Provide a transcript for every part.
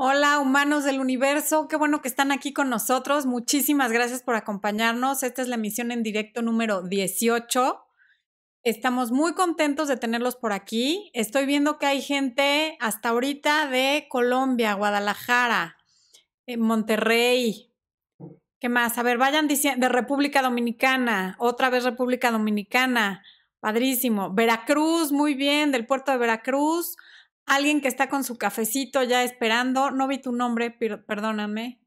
Hola, humanos del universo, qué bueno que están aquí con nosotros. Muchísimas gracias por acompañarnos. Esta es la emisión en directo número 18. Estamos muy contentos de tenerlos por aquí. Estoy viendo que hay gente hasta ahorita de Colombia, Guadalajara, eh, Monterrey. ¿Qué más? A ver, vayan diciendo de República Dominicana, otra vez República Dominicana. Padrísimo. Veracruz, muy bien, del puerto de Veracruz alguien que está con su cafecito ya esperando, no vi tu nombre, perdóname.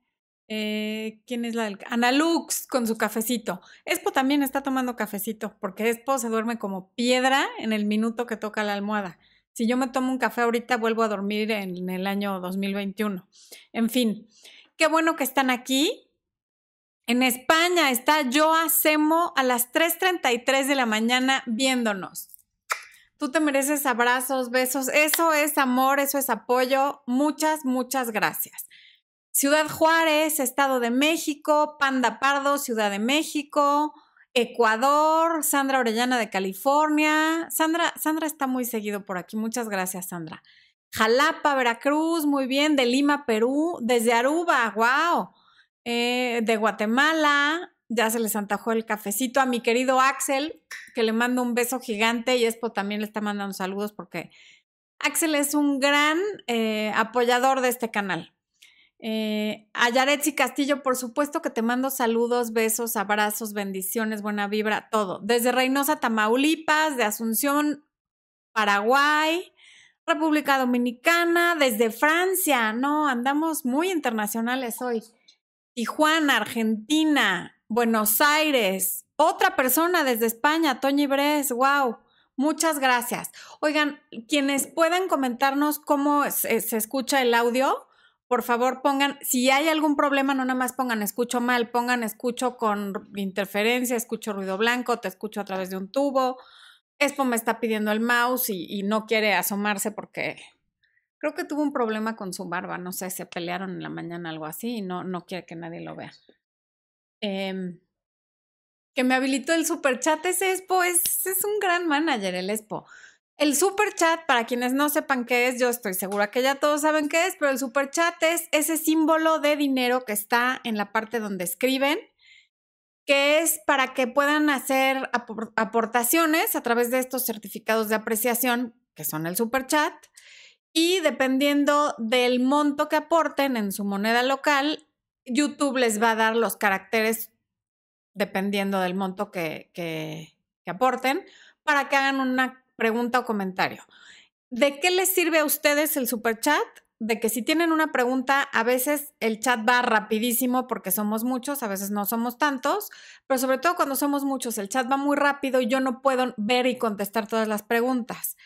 Eh, ¿Quién es la del? Ana Lux con su cafecito. Expo también está tomando cafecito, porque Expo se duerme como piedra en el minuto que toca la almohada. Si yo me tomo un café ahorita, vuelvo a dormir en el año 2021. En fin, qué bueno que están aquí. En España está Joa Semo a las 3.33 de la mañana viéndonos. Tú te mereces abrazos, besos. Eso es amor, eso es apoyo. Muchas, muchas gracias. Ciudad Juárez, Estado de México, Panda Pardo, Ciudad de México, Ecuador, Sandra Orellana de California. Sandra, Sandra está muy seguido por aquí. Muchas gracias, Sandra. Jalapa, Veracruz, muy bien. De Lima, Perú. Desde Aruba, wow. Eh, de Guatemala, ya se les antajó el cafecito a mi querido Axel, que le mando un beso gigante y Expo también le está mandando saludos porque Axel es un gran eh, apoyador de este canal. Eh, a Yaretsi Castillo, por supuesto que te mando saludos, besos, abrazos, bendiciones, buena vibra, todo. Desde Reynosa, Tamaulipas, de Asunción, Paraguay, República Dominicana, desde Francia, no, andamos muy internacionales hoy. Tijuana, Argentina, Buenos Aires, otra persona desde España, Toñi Bres, wow. Muchas gracias. Oigan, quienes puedan comentarnos cómo se, escucha el audio, por favor pongan, si hay algún problema, no nada más pongan escucho mal, pongan escucho con interferencia, escucho ruido blanco, te escucho a través de un tubo. Expo me está pidiendo el mouse y, y no quiere asomarse porque creo que tuvo un problema con su barba, no sé, se pelearon en la mañana, algo así, y no, no quiere que nadie lo vea. Em, que me habilitó el super chat. Ese Expo es, es un gran manager, el Expo. El super chat, para quienes no sepan qué es, yo estoy segura que ya todos saben qué es, pero el super chat es ese símbolo de dinero que está en la parte donde escriben, que es para que puedan hacer aportaciones a través de estos certificados de apreciación, que son el super chat, y dependiendo del monto que aporten en su moneda local, YouTube les va a dar los caracteres dependiendo del monto que, que, aporten para que hagan una pregunta o comentario. ¿De qué les sirve a ustedes el super chat? De que si tienen una pregunta, a veces el chat va rapidísimo porque somos muchos, a veces no somos tantos, pero sobre todo cuando somos muchos, el chat va muy rápido y yo no puedo ver y contestar todas las preguntas.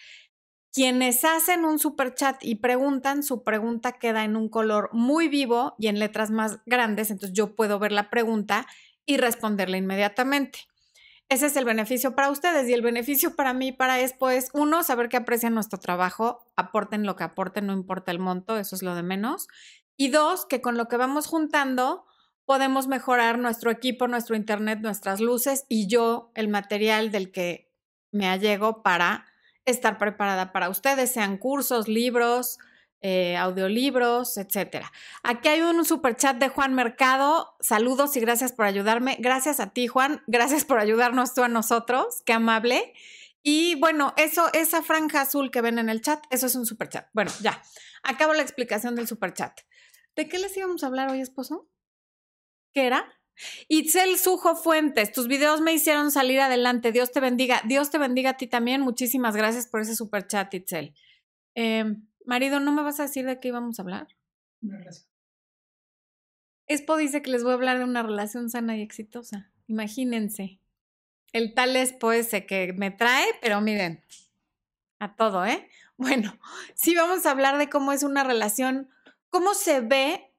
Quienes hacen un super chat y preguntan, su pregunta queda en un color muy vivo y en letras más grandes, entonces yo puedo ver la pregunta y responderle inmediatamente. Ese es el beneficio para ustedes y el beneficio para mí, para Expo es, uno, saber que aprecian nuestro trabajo, aporten lo que aporten, no importa el monto, eso es lo de menos. Y dos, que con lo que vamos juntando podemos mejorar nuestro equipo, nuestro internet, nuestras luces y yo el material del que me allego para estar preparada para ustedes, sean cursos, libros, eh, audiolibros, etcétera. Aquí hay un super chat de Juan Mercado. Saludos y gracias por ayudarme. Gracias a ti, Juan. Gracias por ayudarnos tú a nosotros. Qué amable. Y bueno, eso, esa franja azul que ven en el chat, eso es un super chat. Bueno, ya. Acabo la explicación del super chat. ¿De qué les íbamos a hablar hoy, esposo? ¿Qué era? Itzel Sujo Fuentes, tus videos me hicieron salir adelante. Dios te bendiga. Dios te bendiga a ti también. Muchísimas gracias por ese super chat, Itzel. Em, marido, ¿no me vas a decir de qué íbamos a hablar? Una relación. Expo dice que les voy a hablar de una relación sana y exitosa. Imagínense. El tal Expo ese que me trae, pero miren, a todo, ¿eh? Bueno, sí vamos a hablar de cómo es una relación, cómo se ve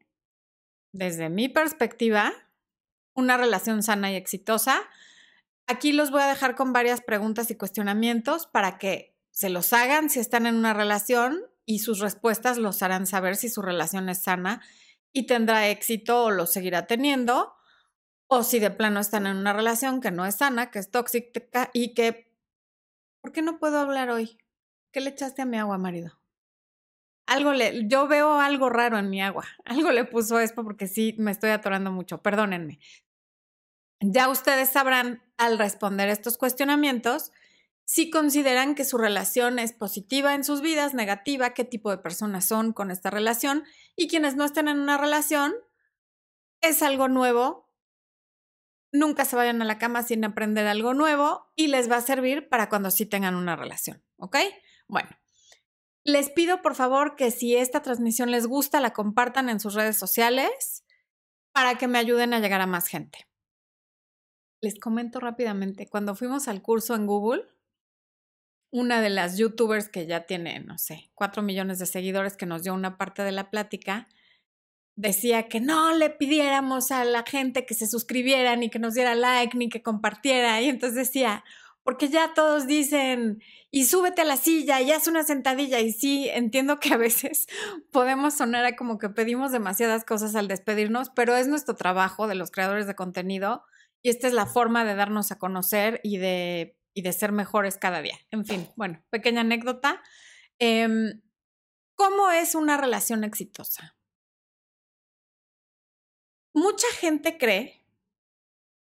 desde mi perspectiva una relación sana y exitosa. Aquí los voy a dejar con varias preguntas y cuestionamientos para que se los hagan si están en una relación y sus respuestas los harán saber si su relación es sana y tendrá éxito o lo seguirá teniendo, o si de plano están en una relación que no es sana, que es tóxica y que... ¿Por qué no puedo hablar hoy? ¿Qué le echaste a mi agua, marido? algo le, yo veo algo raro en mi agua. Algo le puso esto porque sí me estoy atorando mucho. Perdónenme. Ya ustedes sabrán al responder estos cuestionamientos si consideran que su relación es positiva en sus vidas, negativa, qué tipo de personas son con esta relación y quienes no estén en una relación, es algo nuevo. Nunca se vayan a la cama sin aprender algo nuevo y les va a servir para cuando sí tengan una relación, ¿ok? Bueno, les pido por favor que si esta transmisión les gusta, la compartan en sus redes sociales para que me ayuden a llegar a más gente. Les comento rápidamente, cuando fuimos al curso en Google, una de las youtubers que ya tiene, no sé, cuatro millones de seguidores que nos dio una parte de la plática, decía que no le pidiéramos a la gente que se suscribiera, ni que nos diera like, ni que compartiera. Y entonces decía, porque ya todos dicen, y súbete a la silla y haz una sentadilla. Y sí, entiendo que a veces podemos sonar a como que pedimos demasiadas cosas al despedirnos, pero es nuestro trabajo de los creadores de contenido y esta es la forma de darnos a conocer y de, y de ser mejores cada día. En fin, bueno, pequeña anécdota. Em, ¿Cómo es una relación exitosa? Mucha gente cree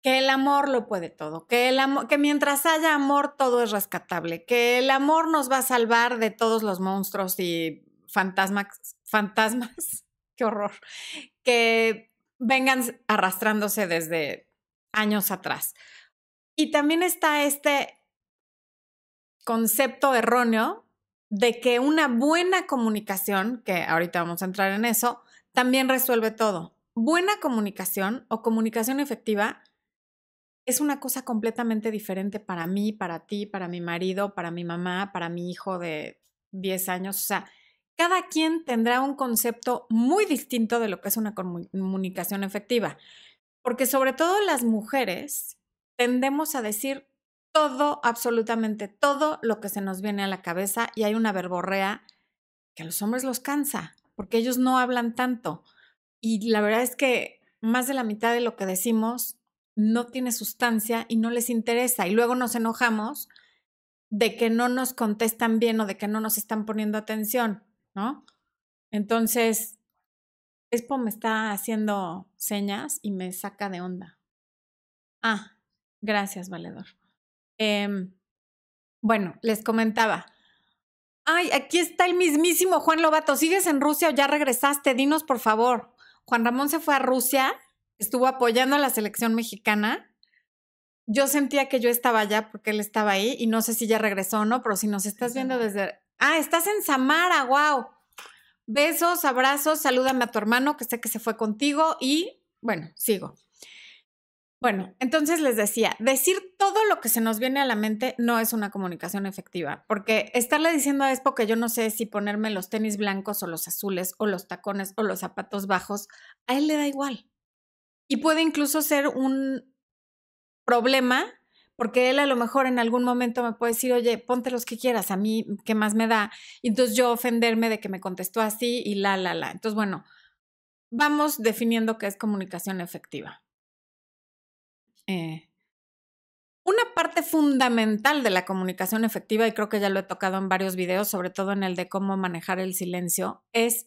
que el amor lo puede todo, que, el amor, que mientras haya amor todo es rescatable, que el amor nos va a salvar de todos los monstruos y fantasmas, fantasmas, qué horror, que vengan arrastrándose desde años atrás. Y también está este concepto erróneo de que una buena comunicación, que ahorita vamos a entrar en eso, también resuelve todo. Buena comunicación o comunicación efectiva es una cosa completamente diferente para mí, para ti, para mi marido, para mi mamá, para mi hijo de 10 años. O sea, cada quien tendrá un concepto muy distinto de lo que es una comunicación efectiva. Porque sobre todo las mujeres tendemos a decir todo, absolutamente todo lo que se nos viene a la cabeza y hay una verborrea que a los hombres los cansa, porque ellos no hablan tanto. Y la verdad es que más de la mitad de lo que decimos no tiene sustancia y no les interesa. Y luego nos enojamos de que no nos contestan bien o de que no nos están poniendo atención, ¿no? Entonces, Expo me está haciendo señas y me saca de onda. Ah, gracias, valedor. Em, bueno, les comentaba. Ay, aquí está el mismísimo Juan Lobato. ¿Sigues en Rusia o ya regresaste? Dinos, por favor. Juan Ramón se fue a Rusia estuvo apoyando a la selección mexicana. Yo sentía que yo estaba allá porque él estaba ahí y no sé si ya regresó o no, pero si nos estás viendo desde... Ah, estás en Samara, wow. Besos, abrazos, salúdame a tu hermano que sé que se fue contigo y bueno, sigo. Bueno, entonces les decía, decir todo lo que se nos viene a la mente no es una comunicación efectiva, porque estarle diciendo a Expo que yo no sé si ponerme los tenis blancos o los azules o los tacones o los zapatos bajos, a él le da igual. Y puede incluso ser un problema, porque él a lo mejor en algún momento me puede decir, oye, ponte los que quieras, a mí, ¿qué más me da? Y entonces yo ofenderme de que me contestó así y la, la, la. Entonces, bueno, vamos definiendo qué es comunicación efectiva. Eh, una parte fundamental de la comunicación efectiva, y creo que ya lo he tocado en varios videos, sobre todo en el de cómo manejar el silencio, es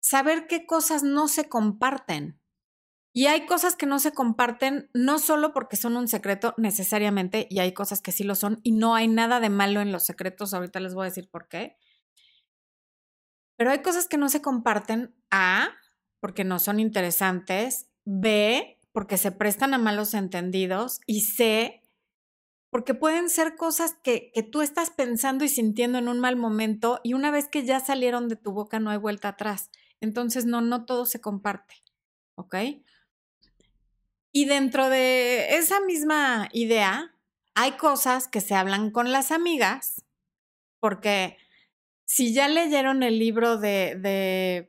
saber qué cosas no se comparten. Y hay cosas que no se comparten, no solo porque son un secreto necesariamente, y hay cosas que sí lo son, y no hay nada de malo en los secretos, ahorita les voy a decir por qué. Pero hay cosas que no se comparten, A, porque no son interesantes, B, porque se prestan a malos entendidos, y C, porque pueden ser cosas que, que tú estás pensando y sintiendo en un mal momento, y una vez que ya salieron de tu boca no hay vuelta atrás. Entonces, no, no todo se comparte. ¿Ok? Y dentro de esa misma idea, hay cosas que se hablan con las amigas, porque si ya leyeron el libro de,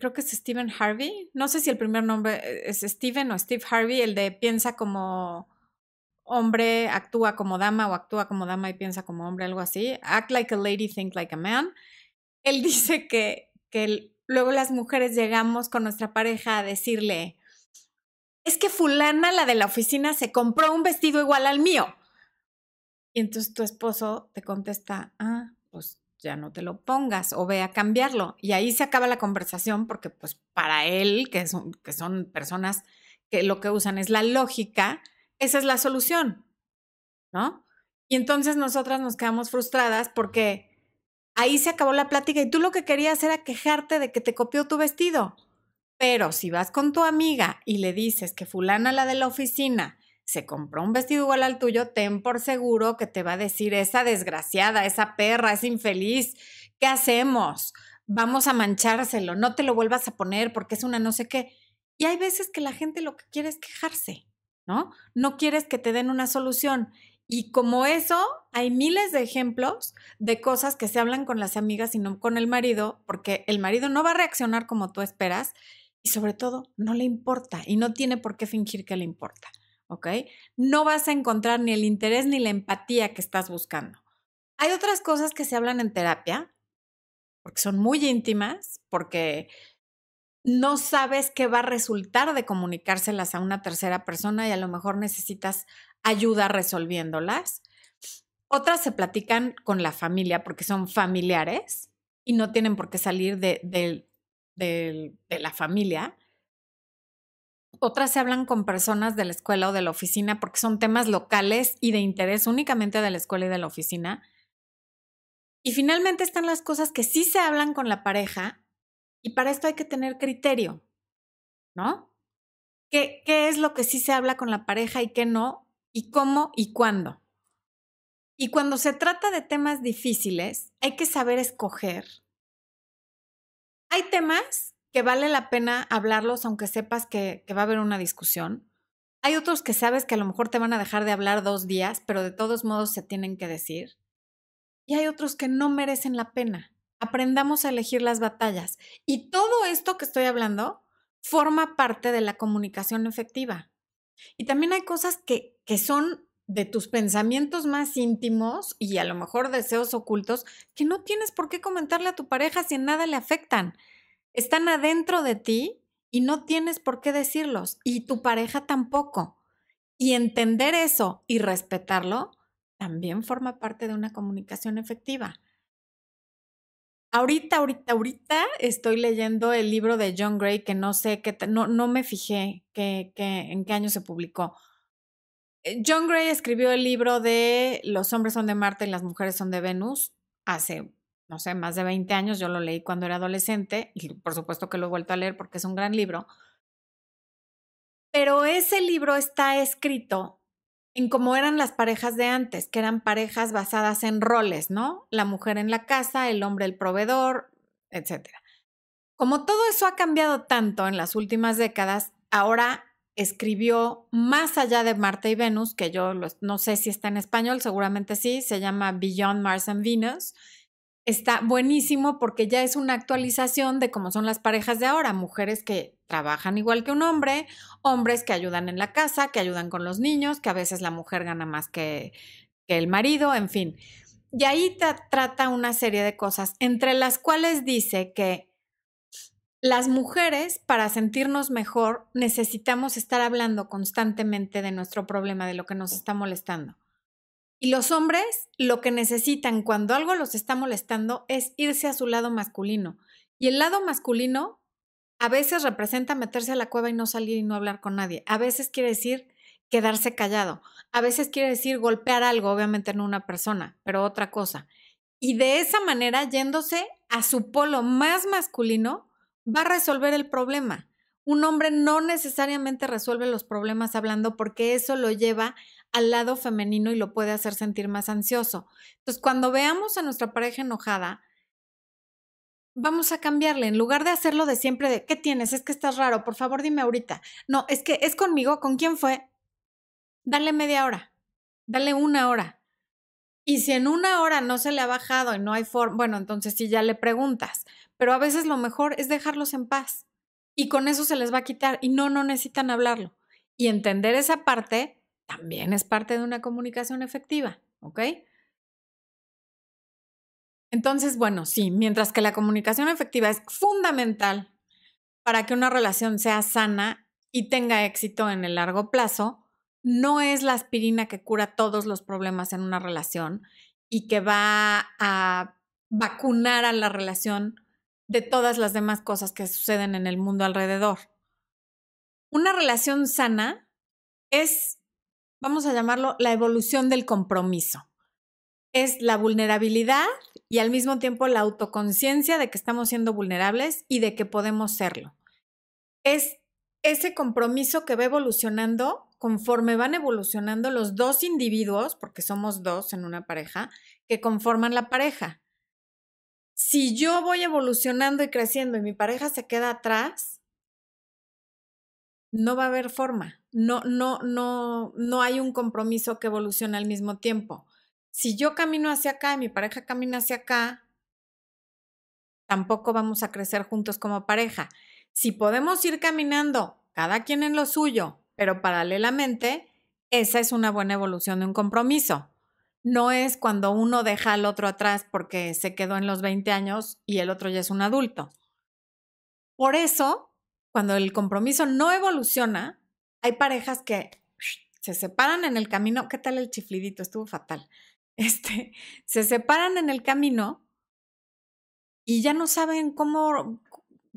creo que es Stephen Harvey, no sé si el primer nombre es Stephen o Steve Harvey, el de piensa como hombre, actúa como dama o actúa como dama y piensa como hombre, algo así, act like a lady, think like a man. Él dice que, que luego las mujeres llegamos con nuestra pareja a decirle, es que fulana, la de la oficina, se compró un vestido igual al mío. Y entonces tu esposo te contesta, ah, pues ya no te lo pongas o ve a cambiarlo. Y ahí se acaba la conversación porque pues para él, que son, que son personas que lo que usan es la lógica, esa es la solución, ¿no? Y entonces nosotras nos quedamos frustradas porque ahí se acabó la plática y tú lo que querías era quejarte de que te copió tu vestido. Pero si vas con tu amiga y le dices que fulana la de la oficina se compró un vestido igual al tuyo, ten por seguro que te va a decir esa desgraciada, esa perra, esa infeliz, ¿qué hacemos? Vamos a manchárselo, no te lo vuelvas a poner porque es una no sé qué. Y hay veces que la gente lo que quiere es quejarse, ¿no? No quieres que te den una solución. Y como eso, hay miles de ejemplos de cosas que se hablan con las amigas y no con el marido, porque el marido no va a reaccionar como tú esperas y sobre todo no le importa y no tiene por qué fingir que le importa. ¿ok? No vas a encontrar ni el interés ni la empatía que estás buscando. Hay otras cosas que se hablan en terapia, porque son muy íntimas, porque no sabes qué va a resultar de comunicárselas a una tercera persona y a lo mejor necesitas ayuda resolviéndolas. Otras se platican con la familia porque son familiares y no tienen por qué salir de, la familia otras se hablan con personas de la escuela o de la oficina porque son temas locales y de interés únicamente de la escuela y de la oficina. Y finalmente están las cosas que sí se hablan con la pareja y para esto hay que tener criterio, ¿no? ¿Qué, qué es lo que sí se habla con la pareja y qué no? ¿Y cómo y cuándo? Y cuando se trata de temas difíciles, hay que saber escoger. Hay temas que vale la pena hablarlos aunque sepas que, va a haber una discusión. Hay otros que sabes que a lo mejor te van a dejar de hablar dos días, pero de todos modos se tienen que decir. Y hay otros que no merecen la pena. Aprendamos a elegir las batallas. Y todo esto que estoy hablando forma parte de la comunicación efectiva. Y también hay cosas que, que son de tus pensamientos más íntimos y a lo mejor deseos ocultos que no tienes por qué comentarle a tu pareja si en nada le afectan están adentro de ti y no tienes por qué decirlos y tu pareja tampoco. Y entender eso y respetarlo también forma parte de una comunicación efectiva. Ahorita, ahorita, ahorita estoy leyendo el libro de John Gray que no sé qué, no, no me fijé que, en qué año se publicó. Eh, John Gray escribió el libro de Los hombres son de Marte y las mujeres son de Venus hace no sé, más de 20 años, yo lo leí cuando era adolescente y por supuesto que lo he vuelto a leer porque es un gran libro. Pero ese libro está escrito en cómo eran las parejas de antes, que eran parejas basadas en roles, ¿no? La mujer en la casa, el hombre el proveedor, etc. Como todo eso ha cambiado tanto en las últimas décadas, ahora escribió Más allá de Marte y Venus, que yo no sé si está en español, seguramente sí, se llama Beyond Mars and Venus, está buenísimo porque ya es una actualización de cómo son las parejas de ahora, mujeres que trabajan igual que un hombre, hombres que ayudan en la casa, que ayudan con los niños, que a veces la mujer gana más que, el marido, en fin. Y ahí trata una serie de cosas, entre las cuales dice que las mujeres, para sentirnos mejor, necesitamos estar hablando constantemente de nuestro problema, de lo que nos está molestando. Y los hombres lo que necesitan cuando algo los está molestando es irse a su lado masculino. Y el lado masculino a veces representa meterse a la cueva y no salir y no hablar con nadie. A veces quiere decir quedarse callado. A veces quiere decir golpear algo, obviamente no una persona, pero otra cosa. Y de esa manera, yéndose a su polo más masculino, va a resolver el problema. Un hombre no necesariamente resuelve los problemas hablando porque eso lo lleva al lado femenino y lo puede hacer sentir más ansioso. Entonces, cuando veamos a nuestra pareja enojada, vamos a cambiarle. En lugar de hacerlo de siempre de, ¿qué tienes? Es que estás raro, por favor dime ahorita. No, es que es conmigo, ¿con quién fue? Dale media hora, dale una hora. Y si en una hora no se le ha bajado y no hay forma, bueno, entonces sí ya le preguntas. Pero a veces lo mejor es dejarlos en paz. Y con eso se les va a quitar. Y no, no necesitan hablarlo. Y entender esa parte también es parte de una comunicación efectiva, ¿ok? Entonces, bueno, sí, mientras que la comunicación efectiva es fundamental para que una relación sea sana y tenga éxito en el largo plazo, no es la aspirina que cura todos los problemas en una relación y que va a vacunar a la relación de todas las demás cosas que suceden en el mundo alrededor. Una relación sana es, vamos a llamarlo, la evolución del compromiso. Es la vulnerabilidad y al mismo tiempo la autoconciencia de que estamos siendo vulnerables y de que podemos serlo. Es ese compromiso que va evolucionando conforme van evolucionando los dos individuos, porque somos dos en una pareja, que conforman la pareja. Si yo voy evolucionando y creciendo y mi pareja se queda atrás, no va a haber forma. No, no, no, no hay un compromiso que evolucione al mismo tiempo. Si yo camino hacia acá y mi pareja camina hacia acá, tampoco vamos a crecer juntos como pareja. Si podemos ir caminando cada quien en lo suyo, pero paralelamente, esa es una buena evolución de un compromiso. No es cuando uno deja al otro atrás porque se quedó en los 20 años y el otro ya es un adulto. Por eso, cuando el compromiso no evoluciona, hay parejas que se separan en el camino. ¿Qué tal el chiflidito? Estuvo fatal. Este, se separan en el camino y ya no saben cómo,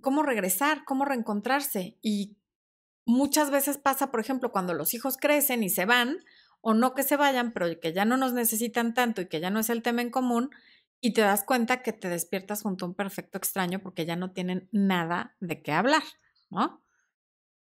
cómo regresar, cómo reencontrarse. Y muchas veces pasa, por ejemplo, cuando los hijos crecen y se van, o no que se vayan, pero que ya no nos necesitan tanto y que ya no es el tema en común, y te das cuenta que te despiertas junto a un perfecto extraño porque ya no tienen nada de qué hablar, ¿no?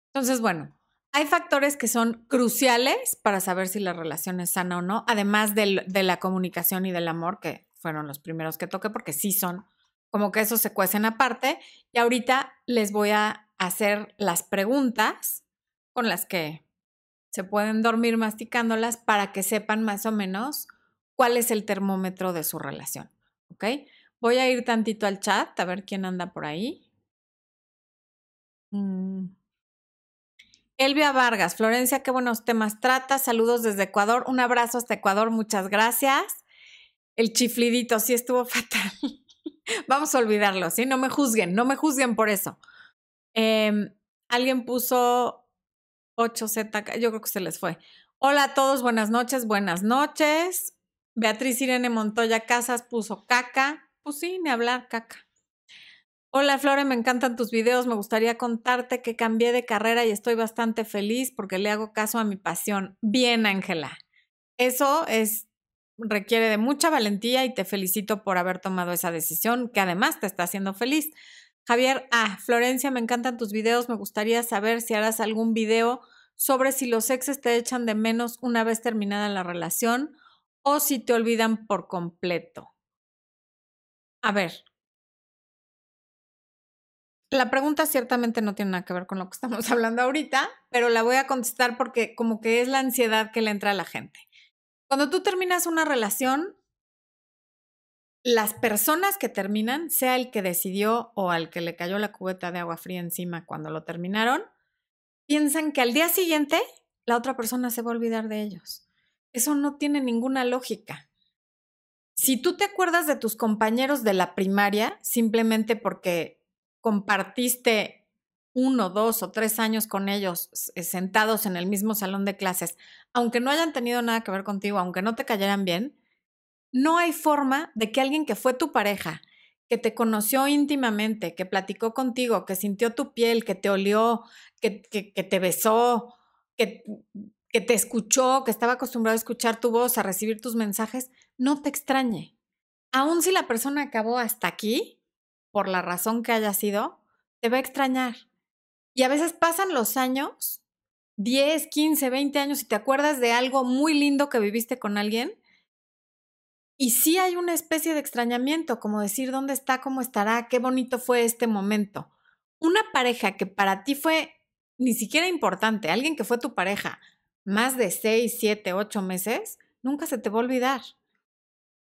Entonces, bueno, hay factores que son cruciales para saber si la relación es sana o no, además de, de la comunicación y del amor, que fueron los primeros que toqué, porque sí son como que eso se cuecen aparte. Y ahorita les voy a hacer las preguntas con las que se pueden dormir masticándolas para que sepan más o menos cuál es el termómetro de su relación. ¿Ok? Voy a ir tantito al chat a ver quién anda por ahí. Mm. Elvia Vargas, Florencia, qué buenos temas trata. Saludos desde Ecuador. Un abrazo hasta Ecuador, muchas gracias. El chiflidito sí estuvo fatal. Vamos a olvidarlo, ¿sí? No me juzguen, no me juzguen por eso. Em, alguien puso 8Z, yo creo que se les fue. Hola a todos, buenas noches, buenas noches. Beatriz Irene Montoya Casas puso caca. Pues sí, ni hablar, caca. Hola Flore, me encantan tus videos. Me gustaría contarte que cambié de carrera y estoy bastante feliz porque le hago caso a mi pasión. Bien, Ángela. Eso es requiere de mucha valentía y te felicito por haber tomado esa decisión que además te está haciendo feliz. Javier, ah, Florencia, me encantan tus videos. Me gustaría saber si harás algún video sobre si los exes te echan de menos una vez terminada la relación o si te olvidan por completo. A ver, la pregunta ciertamente no tiene nada que ver con lo que estamos hablando ahorita, pero la voy a contestar porque como que es la ansiedad que le entra a la gente. Cuando tú terminas una relación, las personas que terminan, sea el que decidió o al que le cayó la cubeta de agua fría encima cuando lo terminaron, piensan que al día siguiente la otra persona se va a olvidar de ellos. Eso no tiene ninguna lógica. Si tú te acuerdas de tus compañeros de la primaria simplemente porque compartiste uno, dos o tres años con ellos eh, sentados en el mismo salón de clases, aunque no hayan tenido nada que ver contigo, aunque no te cayeran bien, no hay forma de que alguien que fue tu pareja, que te conoció íntimamente, que platicó contigo, que sintió tu piel, que te olió, que, te besó, que, que te escuchó, que estaba acostumbrado a escuchar tu voz, a recibir tus mensajes, no te extrañe. Aun si la persona acabó hasta aquí, por la razón que haya sido, te va a extrañar. Y a veces pasan los años, 10, 15, 20 años, y te acuerdas de algo muy lindo que viviste con alguien y sí hay una especie de extrañamiento, como decir dónde está, cómo estará, qué bonito fue este momento. Una pareja que para ti fue ni siquiera importante, alguien que fue tu pareja más de seis, siete, ocho meses, nunca se te va a olvidar.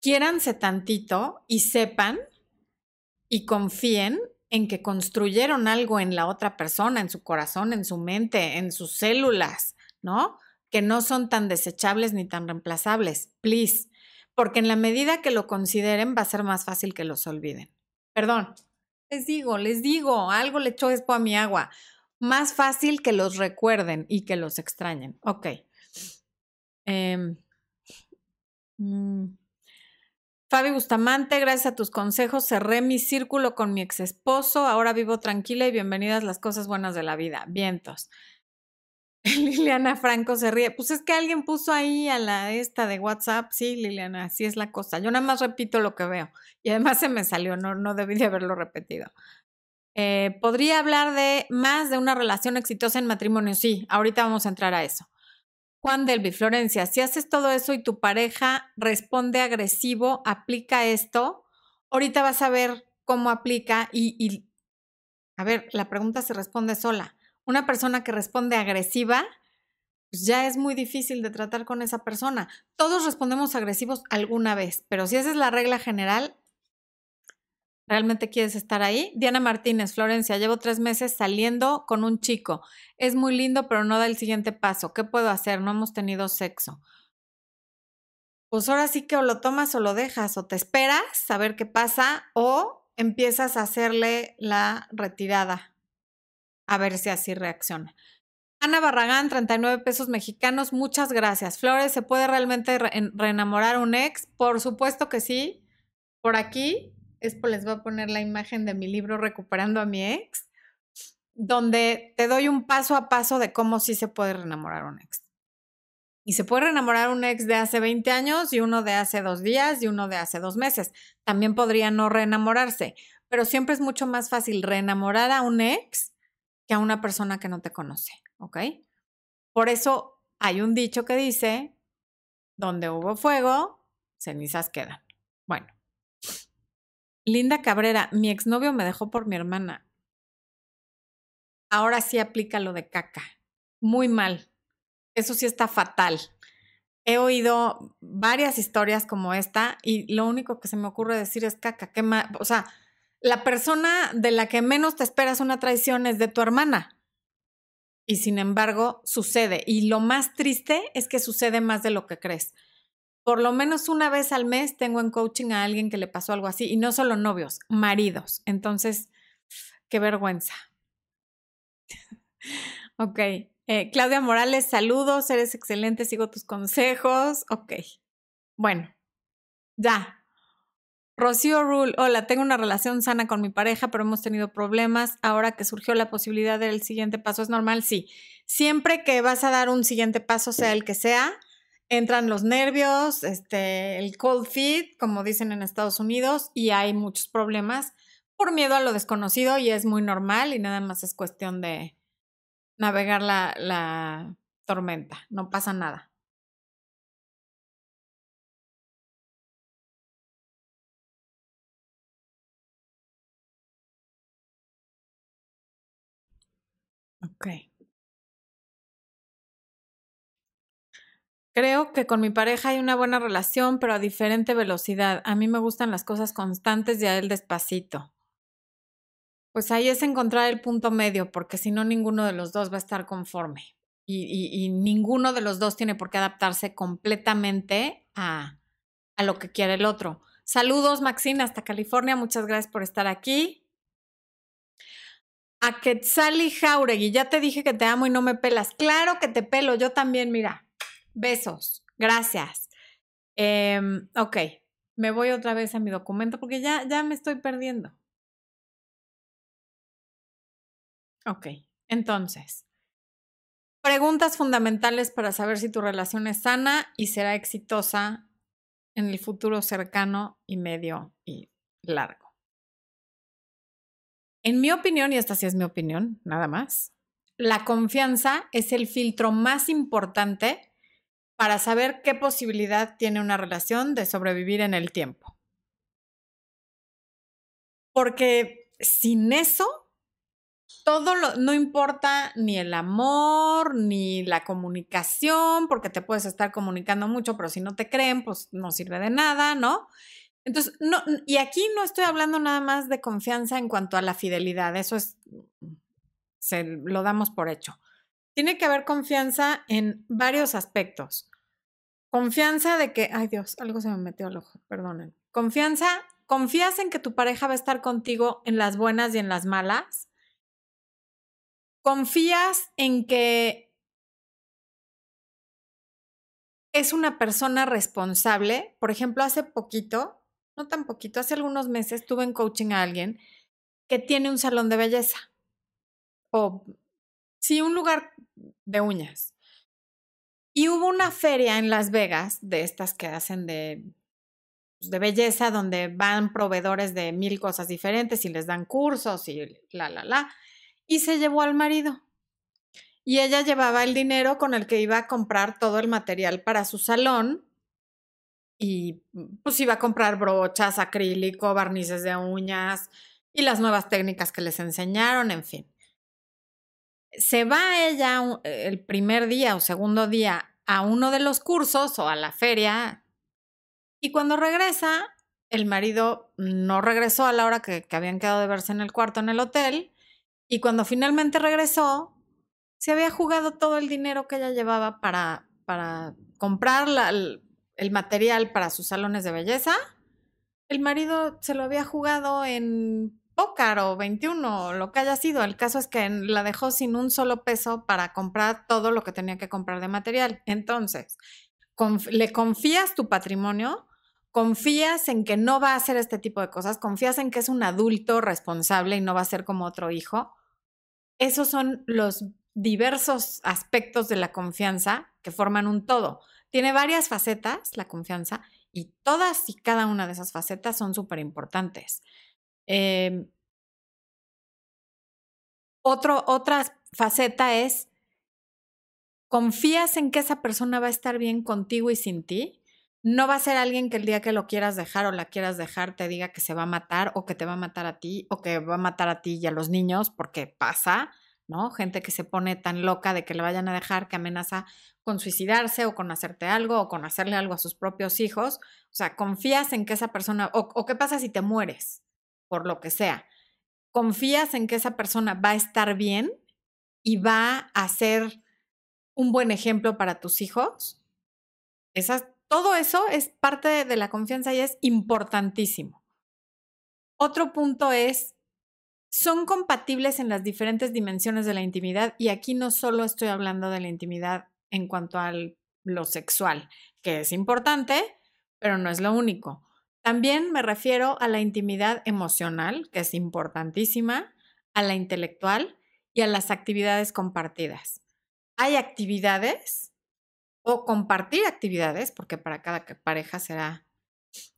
Quiéranse tantito y sepan y confíen en que construyeron algo en la otra persona, en su corazón, en su mente, en sus células, ¿no? Que no son tan desechables ni tan reemplazables. Please porque en la medida que lo consideren va a ser más fácil que los olviden. Perdón, les digo, les digo, algo le echó esto a mi agua. Más fácil que los recuerden y que los extrañen. Ok. Mm, Fabi Bustamante, gracias a tus consejos cerré mi círculo con mi ex esposo. Ahora vivo tranquila y bienvenidas las cosas buenas de la vida. Vientos. Liliana Franco se ríe. Pues es que alguien puso ahí a la esta de WhatsApp. Sí, Liliana, así es la cosa. Yo nada más repito lo que veo. Y además se me salió, no, no debí de haberlo repetido. Eh, ¿Podría hablar de más de una relación exitosa en matrimonio? Sí, ahorita vamos a entrar a eso. Juan Delvi, Florencia, si haces todo eso y tu pareja responde agresivo, aplica esto, ahorita vas a ver cómo aplica y a ver, la pregunta se responde sola. Una persona que responde agresiva, pues ya es muy difícil de tratar con esa persona. Todos respondemos agresivos alguna vez, pero si esa es la regla general, ¿Realmente quieres estar ahí? Diana Martínez, Florencia, llevo tres meses saliendo con un chico. Es muy lindo, pero no da el siguiente paso. ¿Qué puedo hacer? No hemos tenido sexo. Pues ahora sí que o lo tomas o lo dejas, o te esperas a ver qué pasa, o empiezas a hacerle la retirada, a ver si así reacciona. Ana Barragán, 39 pesos mexicanos, muchas gracias. Flores, ¿se puede realmente reenamorar un ex? Por supuesto que sí. Por aquí les voy a poner la imagen de mi libro Recuperando a mi ex, donde te doy un paso a paso de cómo sí se puede reenamorar un ex. Y se puede reenamorar un ex de hace 20 años y uno de hace dos días y uno de hace dos meses. También podría no reenamorarse, pero siempre es mucho más fácil reenamorar a un ex que a una persona que no te conoce, ¿ok? Por eso hay un dicho que dice, donde hubo fuego, cenizas quedan. Bueno, Linda Cabrera, mi exnovio me dejó por mi hermana. Ahora sí aplica lo de caca. Muy mal. Eso sí está fatal. He oído varias historias como esta y lo único que se me ocurre decir es caca. ¿Qué o sea, la persona de la que menos te esperas una traición es de tu hermana. Y sin embargo, sucede. Y lo más triste es que sucede más de lo que crees por lo menos una vez al mes tengo en coaching a alguien que le pasó algo así, y no solo novios, maridos. Entonces, qué vergüenza. ok. Eh, Claudia Morales, saludos, eres excelente, sigo tus consejos. Ok. Bueno, ya. Rocío Rule, hola, tengo una relación sana con mi pareja, pero hemos tenido problemas. Ahora que surgió la posibilidad del siguiente paso, ¿es normal? Sí. Siempre que vas a dar un siguiente paso, sea el que sea, entran los nervios, este, el cold feet, como dicen en Estados Unidos, y hay muchos problemas por miedo a lo desconocido y es muy normal y nada más es cuestión de navegar la, la tormenta, no pasa nada. Okay. Creo que con mi pareja hay una buena relación, pero a diferente velocidad. A mí me gustan las cosas constantes y a él despacito. Pues ahí es encontrar el punto medio, porque si no, ninguno de los dos va a estar conforme. Y, ninguno de los dos tiene por qué adaptarse completamente a, a lo que quiere el otro. Saludos, Maxine, hasta California. Muchas gracias por estar aquí. A Quetzali Jauregui, ya te dije que te amo y no me pelas. Claro que te pelo, yo también, mira. Besos. Gracias. Em, ok, me voy otra vez a mi documento porque ya, ya me estoy perdiendo. Ok, entonces, preguntas fundamentales para saber si tu relación es sana y será exitosa en el futuro cercano y medio y largo. En mi opinión, y esta sí es mi opinión, nada más, la confianza es el filtro más importante para saber qué posibilidad tiene una relación de sobrevivir en el tiempo. Porque sin eso, todo lo, no importa ni el amor, ni la comunicación, porque te puedes estar comunicando mucho, pero si no te creen, pues no sirve de nada, ¿no? Entonces, no, y aquí no estoy hablando nada más de confianza en cuanto a la fidelidad, eso es, se lo damos por hecho tiene que haber confianza en varios aspectos. Confianza de que, ay Dios, algo se me metió al ojo, perdonen. Confianza, confías en que tu pareja va a estar contigo en las buenas y en las malas. Confías en que es una persona responsable. Por ejemplo, hace poquito no tan poquito, hace algunos meses tuve en coaching a alguien que tiene un salón de belleza. O, sí, un lugar de uñas. Y hubo una feria en Las Vegas de estas que hacen de, pues, de belleza, donde van proveedores de mil cosas diferentes y les dan cursos y la, la, la. Y se llevó al marido. Y ella llevaba el dinero con el que iba a comprar todo el material para su salón. Y pues iba a comprar brochas, acrílico, barnices de uñas y las nuevas técnicas que les enseñaron, en fin. Se va ella el primer día o segundo día a uno de los cursos o a la feria y cuando regresa, el marido no regresó a la hora que, habían quedado de verse en el cuarto en el hotel y cuando finalmente regresó, se había jugado todo el dinero que ella llevaba para, para comprar el material para sus salones de belleza. El marido se lo había jugado en pócar o 21 o lo que haya sido. El caso es que la dejó sin un solo peso para comprar todo lo que tenía que comprar de material. Entonces, le confías tu patrimonio, confías en que no va a hacer este tipo de cosas, confías en que es un adulto responsable y no va a ser como otro hijo. Esos son los diversos aspectos de la confianza que forman un todo. Tiene varias facetas la confianza y todas y cada una de esas facetas son súper importantes. Em otra faceta es, confías en que esa persona va a estar bien contigo y sin ti. No va a ser alguien que el día que lo quieras dejar o la quieras dejar te diga que se va a matar o que te va a matar a ti o que va a matar a ti y a los niños, porque pasa, ¿no? Gente que se pone tan loca de que le vayan a dejar que amenaza con suicidarse o con hacerte algo o con hacerle algo a sus propios hijos. O sea, confías en que esa persona, o, qué pasa si te mueres, por lo que sea. Confías en que esa persona va a estar bien y va a ser un buen ejemplo para tus hijos. todo eso es parte de la confianza y es importantísimo. Otro punto es, son compatibles en las diferentes dimensiones de la intimidad y aquí no solo estoy hablando de la intimidad en cuanto a lo sexual, que es importante, pero no es lo único. También me refiero a la intimidad emocional, que es importantísima, a la intelectual y a las actividades compartidas. Hay actividades o compartir actividades, porque para cada pareja será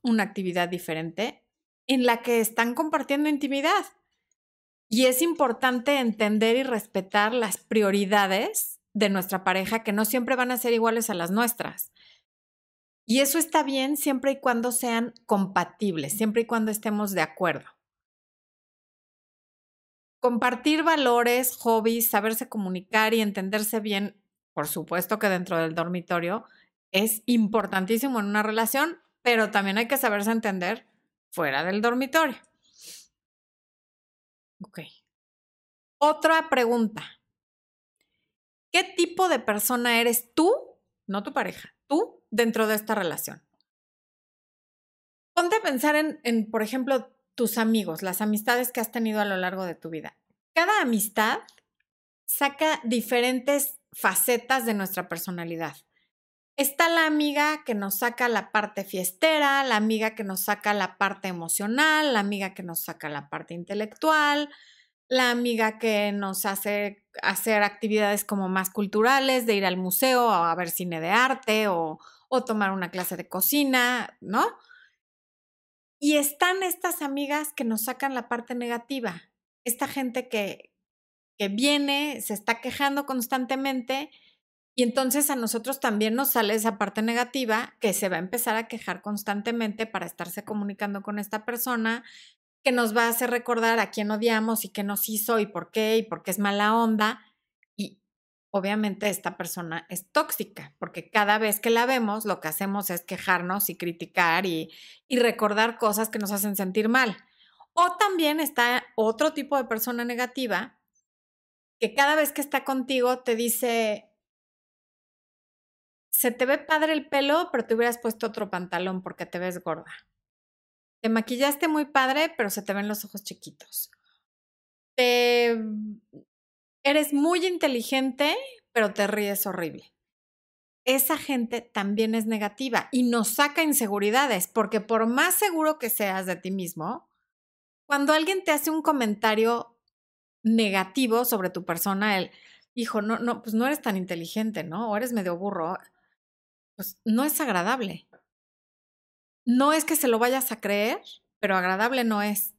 una actividad diferente, en la que están compartiendo intimidad. Y es importante entender y respetar las prioridades de nuestra pareja, que no siempre van a ser iguales a las nuestras. Y eso está bien siempre y cuando sean compatibles, siempre y cuando estemos de acuerdo. Compartir valores, hobbies, saberse comunicar y entenderse bien, por supuesto que dentro del dormitorio, es importantísimo en una relación, pero también hay que saberse entender fuera del dormitorio. Ok. Otra pregunta. ¿Qué tipo de persona eres tú, no tu pareja, tú dentro de esta relación. Ponte a pensar en, por ejemplo, tus amigos, las amistades que has tenido a lo largo de tu vida. Cada amistad saca diferentes facetas de nuestra personalidad. Está la amiga que nos saca la parte fiestera, la amiga que nos saca la parte emocional, la amiga que nos saca la parte intelectual, la amiga que nos hace hacer actividades como más culturales, de ir al museo a ver cine de arte o, o tomar una clase de cocina, ¿no? Y están estas amigas que nos sacan la parte negativa, esta gente que, que viene, se está quejando constantemente y entonces a nosotros también nos sale esa parte negativa que se va a empezar a quejar constantemente para estarse comunicando con esta persona, que nos va a hacer recordar a quién odiamos y qué nos hizo y por qué y por qué es mala onda obviamente esta persona es tóxica, porque cada vez que la vemos lo que hacemos es quejarnos y criticar y, recordar cosas que nos hacen sentir mal. O también está otro tipo de persona negativa que cada vez que está contigo te dice, se te ve padre el pelo, pero te hubieras puesto otro pantalón porque te ves gorda. Te maquillaste muy padre, pero se te ven los ojos chiquitos. Te eres muy inteligente, pero te ríes horrible. esa gente también es negativa y nos saca inseguridades, porque por más seguro que seas de ti mismo, cuando alguien te hace un comentario negativo sobre tu persona, el, hijo, no, no, pues no eres tan inteligente, ¿no? O eres medio burro, pues no es agradable. No es que se lo vayas a creer, pero agradable no es.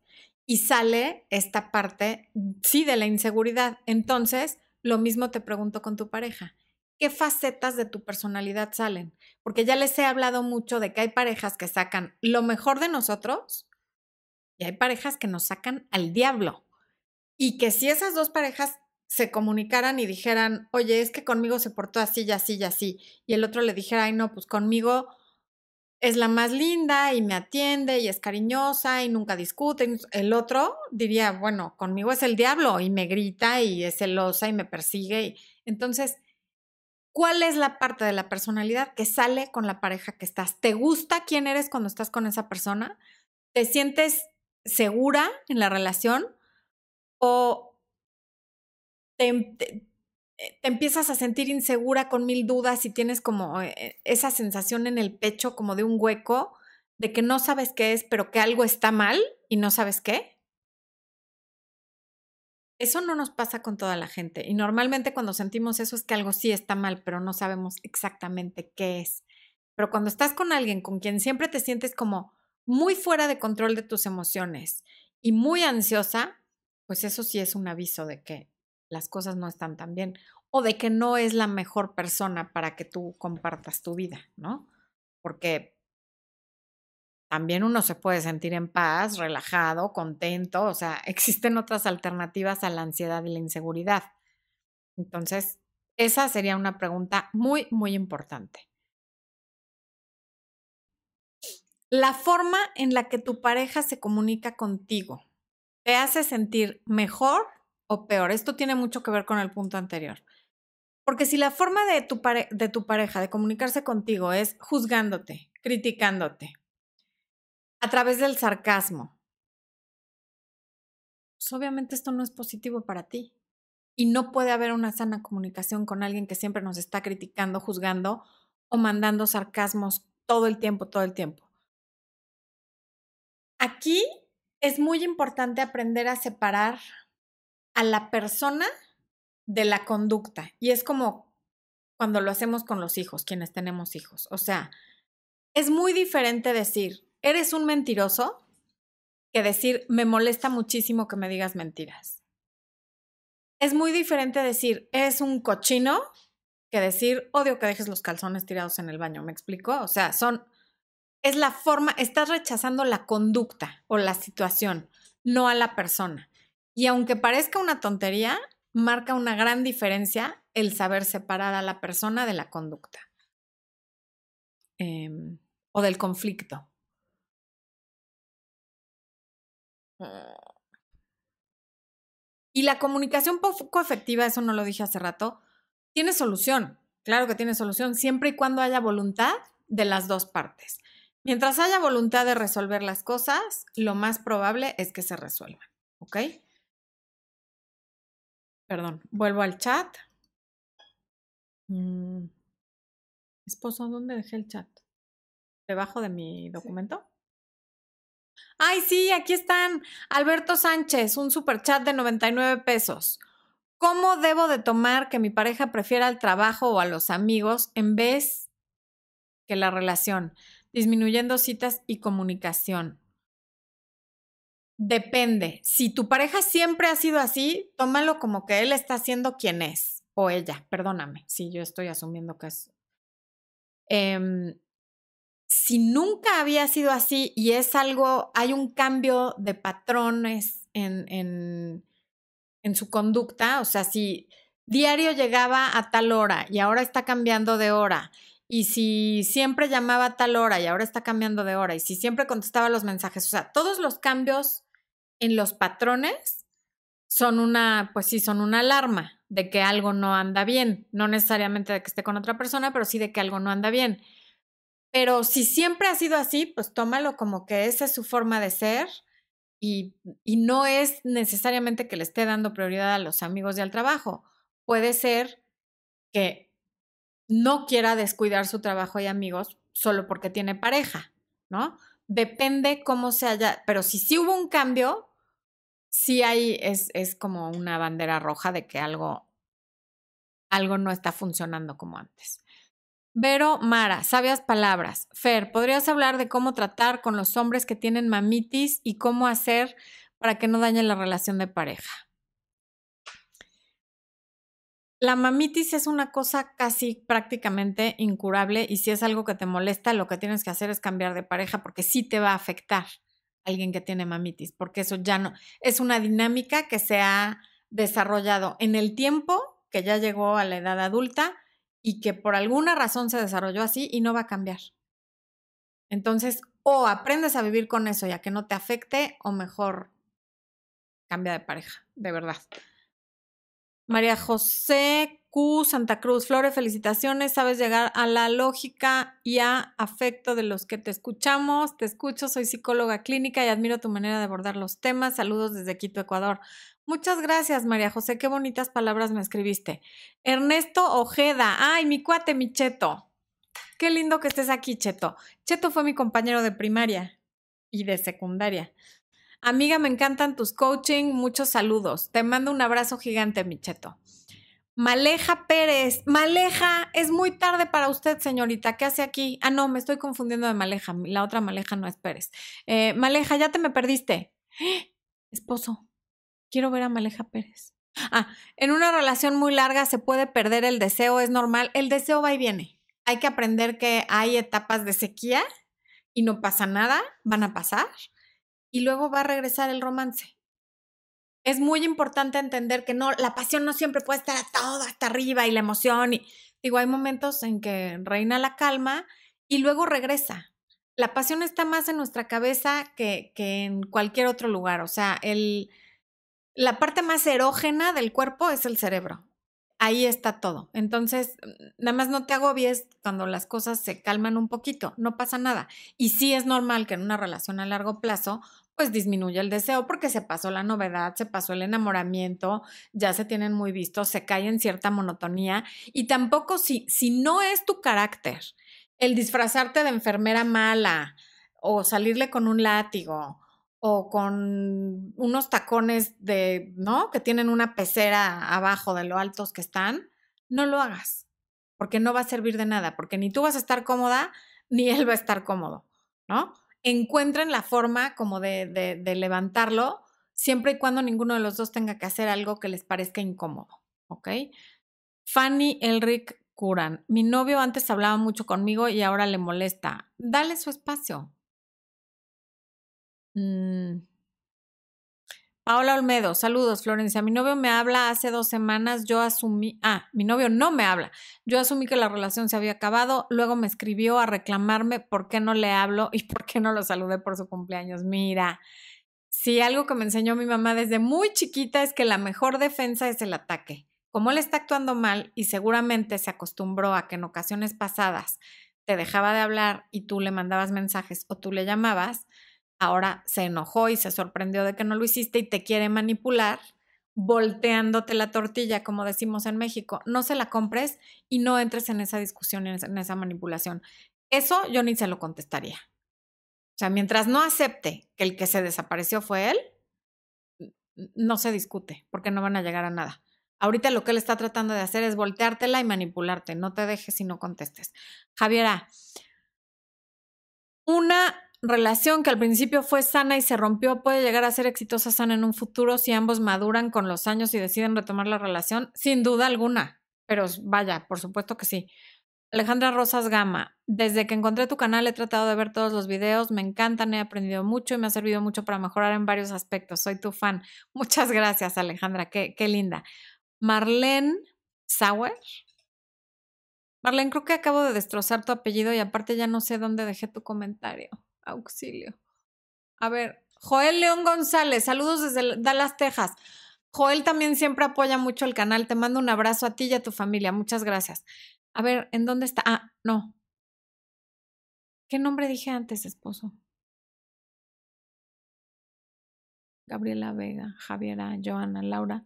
Y sale esta parte, sí, de la inseguridad. Entonces, lo mismo te pregunto con tu pareja. ¿Qué facetas de tu personalidad salen? Porque ya les he hablado mucho de que hay parejas que sacan lo mejor de nosotros y hay parejas que nos sacan al diablo. Y que si esas dos parejas se comunicaran y dijeran, oye, es que conmigo se portó así y así y así, y el otro le dijera, ay, no, pues conmigo es la más linda y me atiende y es cariñosa y nunca discute. El otro diría, bueno, conmigo es el diablo y me grita y es celosa y me persigue. Entonces, ¿cuál es la parte de la personalidad que sale con la pareja que estás? ¿Te gusta quién eres cuando estás con esa persona? ¿Te sientes segura en la relación? o te, empiezas a sentir insegura con mil dudas y tienes como eh, esa sensación en el pecho como de un hueco, de que no sabes qué es, pero que algo está mal y no sabes qué. Eso no nos pasa con toda la gente y normalmente cuando sentimos eso es que algo sí está mal, pero no sabemos exactamente qué es. Pero cuando estás con alguien con quien siempre te sientes como muy fuera de control de tus emociones y muy ansiosa, pues eso sí es un aviso de que las cosas no están tan bien o de que no es la mejor persona para que tú compartas tu vida, ¿no? Porque también uno se puede sentir en paz, relajado, contento, o sea, existen otras alternativas a la ansiedad y la inseguridad. Entonces, esa sería una pregunta muy, muy importante. La forma en la que tu pareja se comunica contigo te hace sentir mejor o peor. Esto tiene mucho que ver con el punto anterior. Porque si la forma de tu, de tu pareja de comunicarse contigo es juzgándote, criticándote, a través del sarcasmo, pues obviamente esto no es positivo para ti. Y no puede haber una sana comunicación con alguien que siempre nos está criticando, juzgando o mandando sarcasmos todo el tiempo, todo el tiempo. Aquí es muy importante aprender a separar a la persona de la conducta. Y es como cuando lo hacemos con los hijos, quienes tenemos hijos. O sea, es muy diferente decir, eres un mentiroso, que decir, me molesta muchísimo que me digas mentiras. Es muy diferente decir, eres un cochino, que decir, odio que dejes los calzones tirados en el baño. ¿Me explico? O sea, son es la forma, estás rechazando la conducta o la situación, no a la persona. Y aunque parezca una tontería, marca una gran diferencia el saber separar a la persona de la conducta em, o del conflicto. Y la comunicación poco efectiva, eso no lo dije hace rato, tiene solución. Claro que tiene solución, siempre y cuando haya voluntad de las dos partes. Mientras haya voluntad de resolver las cosas, lo más probable es que se resuelvan. ¿Ok? Perdón, vuelvo al chat. Mm. Esposo, ¿dónde dejé el chat? ¿Debajo de mi documento? Ay, sí, aquí están. Alberto Sánchez, un super chat de 99 pesos. ¿Cómo debo de tomar que mi pareja prefiera el trabajo o a los amigos en vez que la relación? disminuyendo citas y comunicación. Depende. Si tu pareja siempre ha sido así, tómalo como que él está siendo quien es, o ella, perdóname, si yo estoy asumiendo que es. Em, si nunca había sido así y es algo, hay un cambio de patrones en, en, en su conducta, o sea, si diario llegaba a tal hora y ahora está cambiando de hora y si siempre llamaba a tal hora y ahora está cambiando de hora, y si siempre contestaba los mensajes, o sea, todos los cambios en los patrones son una, pues sí, son una alarma de que algo no anda bien, no necesariamente de que esté con otra persona, pero sí de que algo no anda bien. Pero si siempre ha sido así, pues tómalo como que esa es su forma de ser y, y no es necesariamente que le esté dando prioridad a los amigos y al trabajo. Puede ser que no quiera descuidar su trabajo y amigos solo porque tiene pareja, ¿no? Depende cómo se haya, pero si sí hubo un cambio, sí hay, es, es como una bandera roja de que algo, algo no está funcionando como antes. Vero Mara, sabias palabras. Fer, ¿podrías hablar de cómo tratar con los hombres que tienen mamitis y cómo hacer para que no dañen la relación de pareja? La mamitis es una cosa casi prácticamente incurable y si es algo que te molesta, lo que tienes que hacer es cambiar de pareja porque sí te va a afectar alguien que tiene mamitis, porque eso ya no es una dinámica que se ha desarrollado en el tiempo, que ya llegó a la edad adulta y que por alguna razón se desarrolló así y no va a cambiar. Entonces, o aprendes a vivir con eso ya que no te afecte o mejor cambia de pareja, de verdad. María José Q. Santa Cruz, Flore, felicitaciones. Sabes llegar a la lógica y a afecto de los que te escuchamos. Te escucho, soy psicóloga clínica y admiro tu manera de abordar los temas. Saludos desde Quito, Ecuador. Muchas gracias, María José. Qué bonitas palabras me escribiste. Ernesto Ojeda. Ay, mi cuate, mi Cheto. Qué lindo que estés aquí, Cheto. Cheto fue mi compañero de primaria y de secundaria. Amiga, me encantan tus coaching. Muchos saludos. Te mando un abrazo gigante, Micheto. Maleja Pérez. Maleja, es muy tarde para usted, señorita. ¿Qué hace aquí? Ah, no, me estoy confundiendo de Maleja. La otra Maleja no es Pérez. Eh, Maleja, ya te me perdiste. Esposo, quiero ver a Maleja Pérez. Ah, en una relación muy larga se puede perder el deseo, es normal. El deseo va y viene. Hay que aprender que hay etapas de sequía y no pasa nada, van a pasar y luego va a regresar el romance. Es muy importante entender que no, la pasión no siempre puede estar a todo hasta arriba y la emoción. Y, digo, hay momentos en que reina la calma y luego regresa. La pasión está más en nuestra cabeza que, que en cualquier otro lugar. O sea, el, la parte más erógena del cuerpo es el cerebro. Ahí está todo. Entonces, nada más no te agobies cuando las cosas se calman un poquito, no pasa nada. Y sí es normal que en una relación a largo plazo pues disminuye el deseo porque se pasó la novedad, se pasó el enamoramiento, ya se tienen muy vistos, se cae en cierta monotonía y tampoco si, si no es tu carácter el disfrazarte de enfermera mala o salirle con un látigo o con unos tacones de, ¿no? Que tienen una pecera abajo de lo altos que están, no lo hagas, porque no va a servir de nada, porque ni tú vas a estar cómoda, ni él va a estar cómodo, ¿no? Encuentren la forma como de, de, levantarlo, siempre y cuando ninguno de los dos tenga que hacer algo que les parezca incómodo, ¿ok? Fanny Elric Curan, mi novio antes hablaba mucho conmigo y ahora le molesta. Dale su espacio. Mm. Paola Olmedo, saludos, Florencia. Mi novio me habla hace dos semanas, yo asumí, ah, mi novio no me habla. Yo asumí que la relación se había acabado, luego me escribió a reclamarme por qué no le hablo y por qué no lo saludé por su cumpleaños. Mira, si algo que me enseñó mi mamá desde muy chiquita es que la mejor defensa es el ataque. Como él está actuando mal y seguramente se acostumbró a que en ocasiones pasadas te dejaba de hablar y tú le mandabas mensajes o tú le llamabas, ahora se enojó y se sorprendió de que no lo hiciste y te quiere manipular, volteándote la tortilla, como decimos en México. No se la compres y no entres en esa discusión, en esa manipulación. Eso yo ni se lo contestaría. O sea, mientras no acepte que el que se desapareció fue él, no se discute, porque no van a llegar a nada. Ahorita lo que él está tratando de hacer es volteártela y manipularte. No te dejes y no contestes. Javiera, una relación que al principio fue sana y se rompió puede llegar a ser exitosa sana en un futuro si ambos maduran con los años y deciden retomar la relación? Sin duda alguna, pero vaya, por supuesto que sí. Alejandra Rosas Gama, desde que encontré tu canal he tratado de ver todos los videos, me encantan, he aprendido mucho y me ha servido mucho para mejorar en varios aspectos. Soy tu fan. Muchas gracias, Alejandra, qué, qué linda. Marlene Sauer. Marlene, creo que acabo de destrozar tu apellido y aparte ya no sé dónde dejé tu comentario. Auxilio. A ver, Joel León González, saludos desde Dallas, Texas. Joel también siempre apoya mucho el canal. Te mando un abrazo a ti y a tu familia. Muchas gracias. A ver, ¿en dónde está? Ah, no. ¿Qué nombre dije antes, esposo? Gabriela Vega, Javiera, Joana, Laura.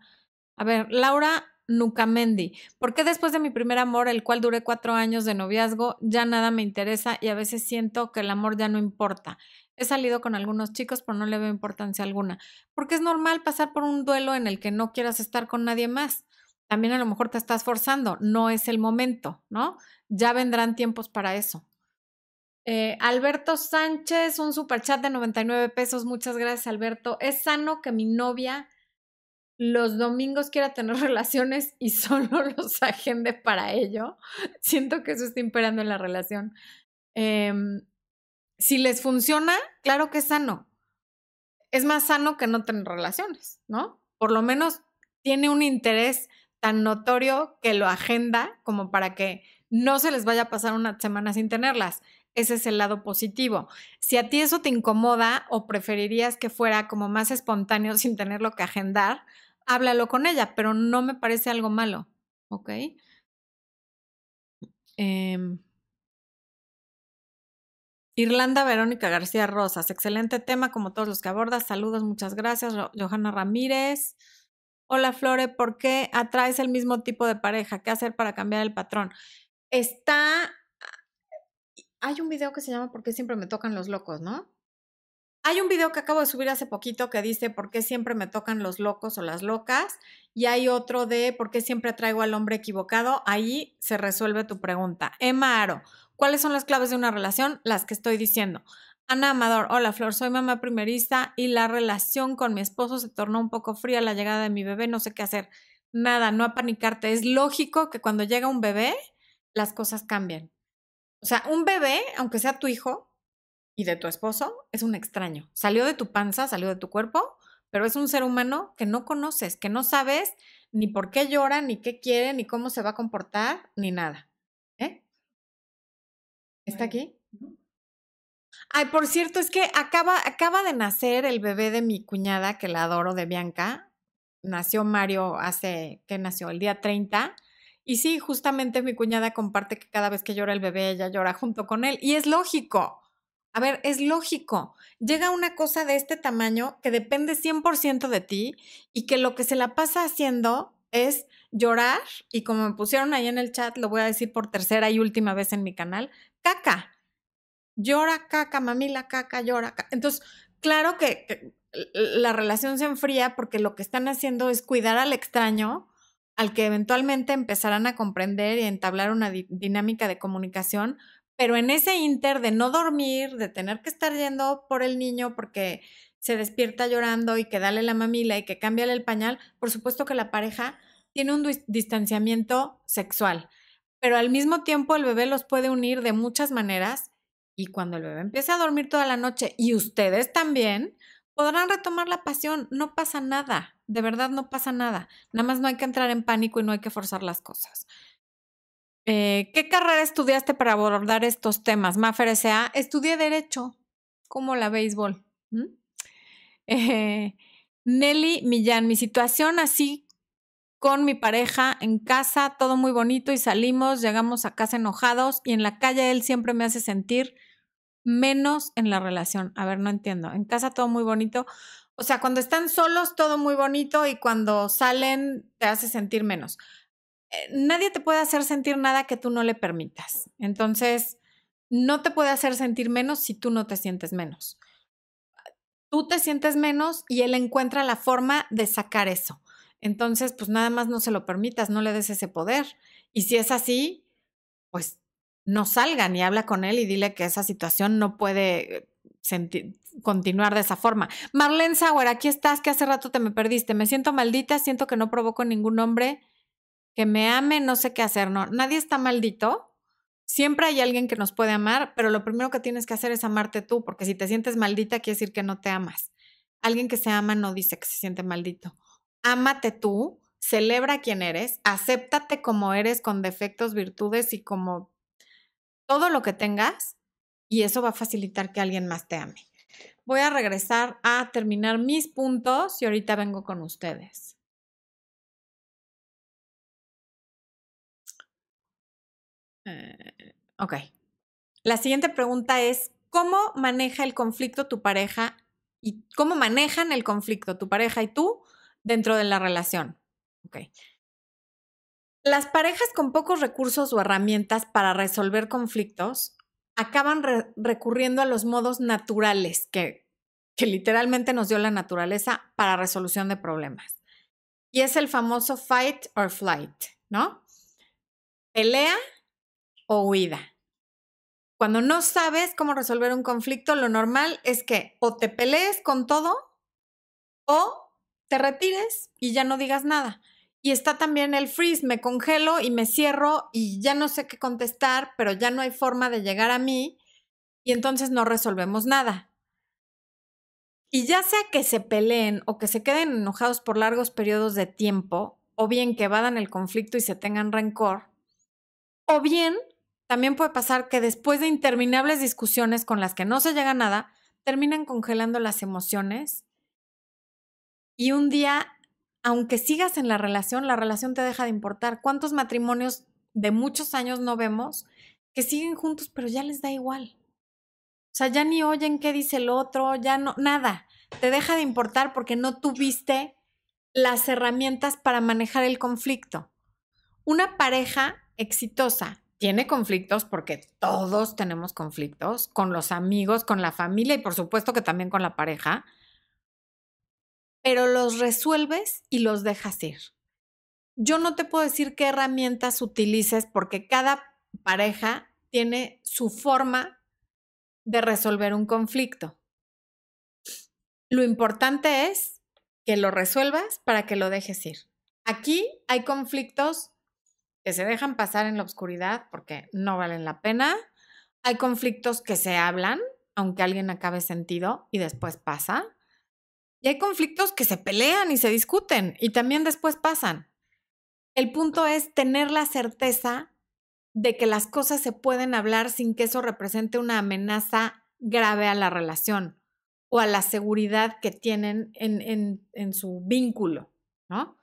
A ver, Laura, Nucamendi. ¿Por qué después de mi primer amor, el cual duré cuatro años de noviazgo, ya nada me interesa y a veces siento que el amor ya no importa? He salido con algunos chicos, pero no le veo importancia alguna. Porque es normal pasar por un duelo en el que no quieras estar con nadie más. También a lo mejor te estás forzando, no es el momento, ¿no? Ya vendrán tiempos para eso. Eh, Alberto Sánchez, un superchat de 99 pesos. Muchas gracias, Alberto. Es sano que mi novia los domingos quiera tener relaciones y solo los agende para ello. Siento que eso está imperando en la relación. Em, si les funciona, claro que es sano. Es más sano que no tener relaciones, ¿no? Por lo menos tiene un interés tan notorio que lo agenda como para que no se les vaya a pasar una semana sin tenerlas. Ese es el lado positivo. Si a ti eso te incomoda o preferirías que fuera como más espontáneo sin tenerlo que agendar, háblalo con ella, pero no me parece algo malo. ¿Ok? Em, Irlanda Verónica García Rosas, excelente tema como todos los que abordas. Saludos, muchas gracias. Johanna Ramírez. Hola Flore, ¿por qué atraes el mismo tipo de pareja? ¿Qué hacer para cambiar el patrón? Está... Hay un video que se llama ¿Por qué siempre me tocan los locos? ¿No? Hay un video que acabo de subir hace poquito que dice ¿Por qué siempre me tocan los locos o las locas? Y hay otro de ¿Por qué siempre traigo al hombre equivocado? Ahí se resuelve tu pregunta. Emma Aro, ¿Cuáles son las claves de una relación? Las que estoy diciendo. Ana Amador, hola Flor, soy mamá primerista y la relación con mi esposo se tornó un poco fría a la llegada de mi bebé, no sé qué hacer. Nada, no apanicarte. Es lógico que cuando llega un bebé, las cosas cambian. O sea, un bebé, aunque sea tu hijo y de tu esposo, es un extraño. Salió de tu panza, salió de tu cuerpo, pero es un ser humano que no conoces, que no sabes ni por qué llora, ni qué quiere, ni cómo se va a comportar, ni nada. ¿Está aquí? Ay, por cierto, es que acaba, acaba de nacer el bebé de mi cuñada, que la adoro, de Bianca. Nació Mario hace, ¿qué nació? El día 30. Y sí, justamente mi cuñada comparte que cada vez que llora el bebé, ella llora junto con él. Y es lógico. A ver, es lógico. Llega una cosa de este tamaño que depende 100% de ti y que lo que se la pasa haciendo es llorar y como me pusieron ahí en el chat, lo voy a decir por tercera y última vez en mi canal, caca. Llora caca, mamila caca, llora caca. Entonces, claro que, la relación se enfría porque lo que están haciendo es cuidar al extraño, al que eventualmente empezarán a comprender y entablar una dinámica de comunicación, pero en ese inter de no dormir, de tener que estar yendo por el niño porque se despierta llorando y que dale la mamila y que cámbiale el pañal, por supuesto que la pareja tiene un distanciamiento sexual pero al mismo tiempo el bebé los puede unir de muchas maneras y cuando el bebé empiece a dormir toda la noche y ustedes también, podrán retomar la pasión. No pasa nada, de verdad no pasa nada. Nada más no hay que entrar en pánico y no hay que forzar las cosas. Eh, ¿Qué carrera estudiaste para abordar estos temas? Mafer S.A. Estudié Derecho, como la béisbol. Eh, Nelly Millán, mi situación así con mi pareja en casa, todo muy bonito y salimos, llegamos a casa enojados y en la calle él siempre me hace sentir menos en la relación. A ver, no entiendo. En casa todo muy bonito. O sea, cuando están solos todo muy bonito y cuando salen te hace sentir menos. Eh, nadie te puede hacer sentir nada que tú no le permitas. Entonces, no te puede hacer sentir menos si tú no te sientes menos. Tú te sientes menos y él encuentra la forma de sacar eso. Entonces, pues nada más no se lo permitas, no le des ese poder. Y si es así, pues no salgan y habla con él y dile que esa situación no puede continuar de esa forma. Marlene Sauer, aquí estás, que hace rato te me perdiste. Me siento maldita, siento que no provoco ningún hombre que me ame, no sé qué hacer. No, nadie está maldito. Siempre hay alguien que nos puede amar, pero lo primero que tienes que hacer es amarte tú, porque si te sientes maldita quiere decir que no te amas. Alguien que se ama no dice que se siente maldito ámate tú, celebra quién eres, acéptate como eres con defectos, virtudes y como todo lo que tengas y eso va a facilitar que alguien más te ame. Voy a regresar a terminar mis puntos y ahorita vengo con ustedes. Eh, ok. La siguiente pregunta es, ¿cómo maneja el conflicto tu pareja y cómo manejan el conflicto tu pareja y tú dentro de la relación. Ok. Las parejas con pocos recursos o herramientas para resolver conflictos acaban recurriendo a los modos naturales que, que literalmente nos dio la naturaleza para resolución de problemas. Y es el famoso fight or flight, ¿no? Pelea o huida. Cuando no sabes cómo resolver un conflicto, lo normal es que o te pelees con todo o te retires y ya no digas nada. Y está también el freeze, me congelo y me cierro y ya no sé qué contestar, pero ya no hay forma de llegar a mí y entonces no resolvemos nada. Y ya sea que se peleen o que se queden enojados por largos periodos de tiempo, o bien que evadan el conflicto y se tengan rencor, o bien también puede pasar que después de interminables discusiones con las que no se llega a nada, terminan congelando las emociones y un día aunque sigas en la relación, la relación te deja de importar. ¿Cuántos matrimonios de muchos años no vemos que siguen juntos, pero ya les da igual? O sea, ya ni oyen qué dice el otro, ya no, nada. Te deja de importar porque no tuviste las herramientas para manejar el conflicto. Una pareja exitosa tiene conflictos porque todos tenemos conflictos con los amigos, con la familia y por supuesto que también con la pareja pero los resuelves y los dejas ir. Yo no te puedo decir qué herramientas utilices porque cada pareja tiene su forma de resolver un conflicto. Lo importante es que lo resuelvas para que lo dejes ir. Aquí hay conflictos que se dejan pasar en la oscuridad porque no valen la pena. Hay conflictos que se hablan, aunque alguien acabe sentido y después pasa. Y hay conflictos que se pelean y se discuten y también después pasan. El punto es tener la certeza de que las cosas se pueden hablar sin que eso represente una amenaza grave a la relación o a la seguridad que tienen en, en su vínculo, ¿no?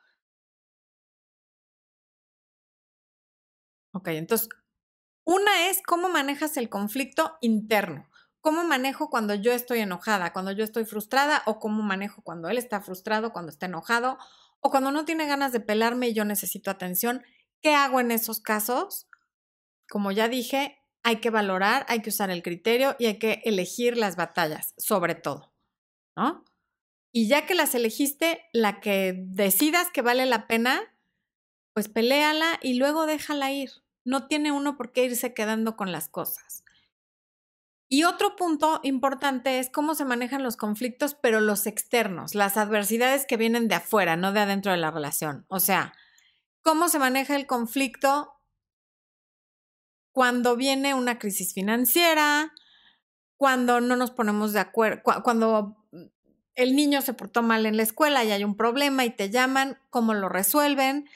Ok, entonces, una es cómo manejas el conflicto interno. ¿Cómo manejo cuando yo estoy enojada, cuando yo estoy frustrada o cómo manejo cuando él está frustrado, cuando está enojado o cuando no tiene ganas de pelarme y yo necesito atención? ¿Qué hago en esos casos? Como ya dije, hay que valorar, hay que usar el criterio y hay que elegir las batallas, sobre todo, ¿no? Y ya que las elegiste, la que decidas que vale la pena, pues peléala y luego déjala ir. No tiene uno por qué irse quedando con las cosas. Y otro punto importante es cómo se manejan los conflictos, pero los externos, las adversidades que vienen de afuera, no de adentro de la relación. O sea, cómo se maneja el conflicto cuando viene una crisis financiera, cuando no nos ponemos de acuerdo, cuando el niño se portó mal en la escuela y hay un problema y te llaman, cómo lo resuelven,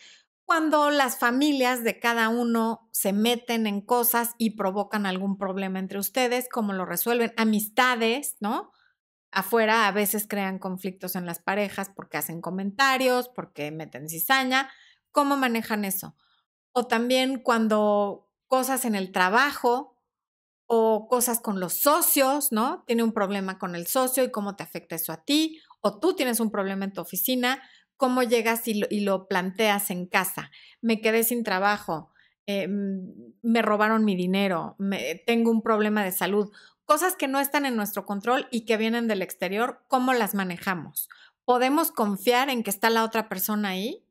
cuando las familias de cada uno se meten en cosas y provocan algún problema entre ustedes, cómo lo resuelven, amistades, ¿no? Afuera a veces crean conflictos en las parejas porque hacen comentarios, porque meten cizaña, ¿cómo manejan eso? O también cuando cosas en el trabajo o cosas con los socios, ¿no? Tiene un problema con el socio y cómo te afecta eso a ti, o tú tienes un problema en tu oficina, cómo llegas y lo, planteas en casa. Me quedé sin trabajo, eh, me robaron mi dinero, tengo un problema de salud. Cosas que no están en nuestro control y que vienen del exterior, ¿cómo las manejamos? ¿Podemos confiar en que está la otra persona ahí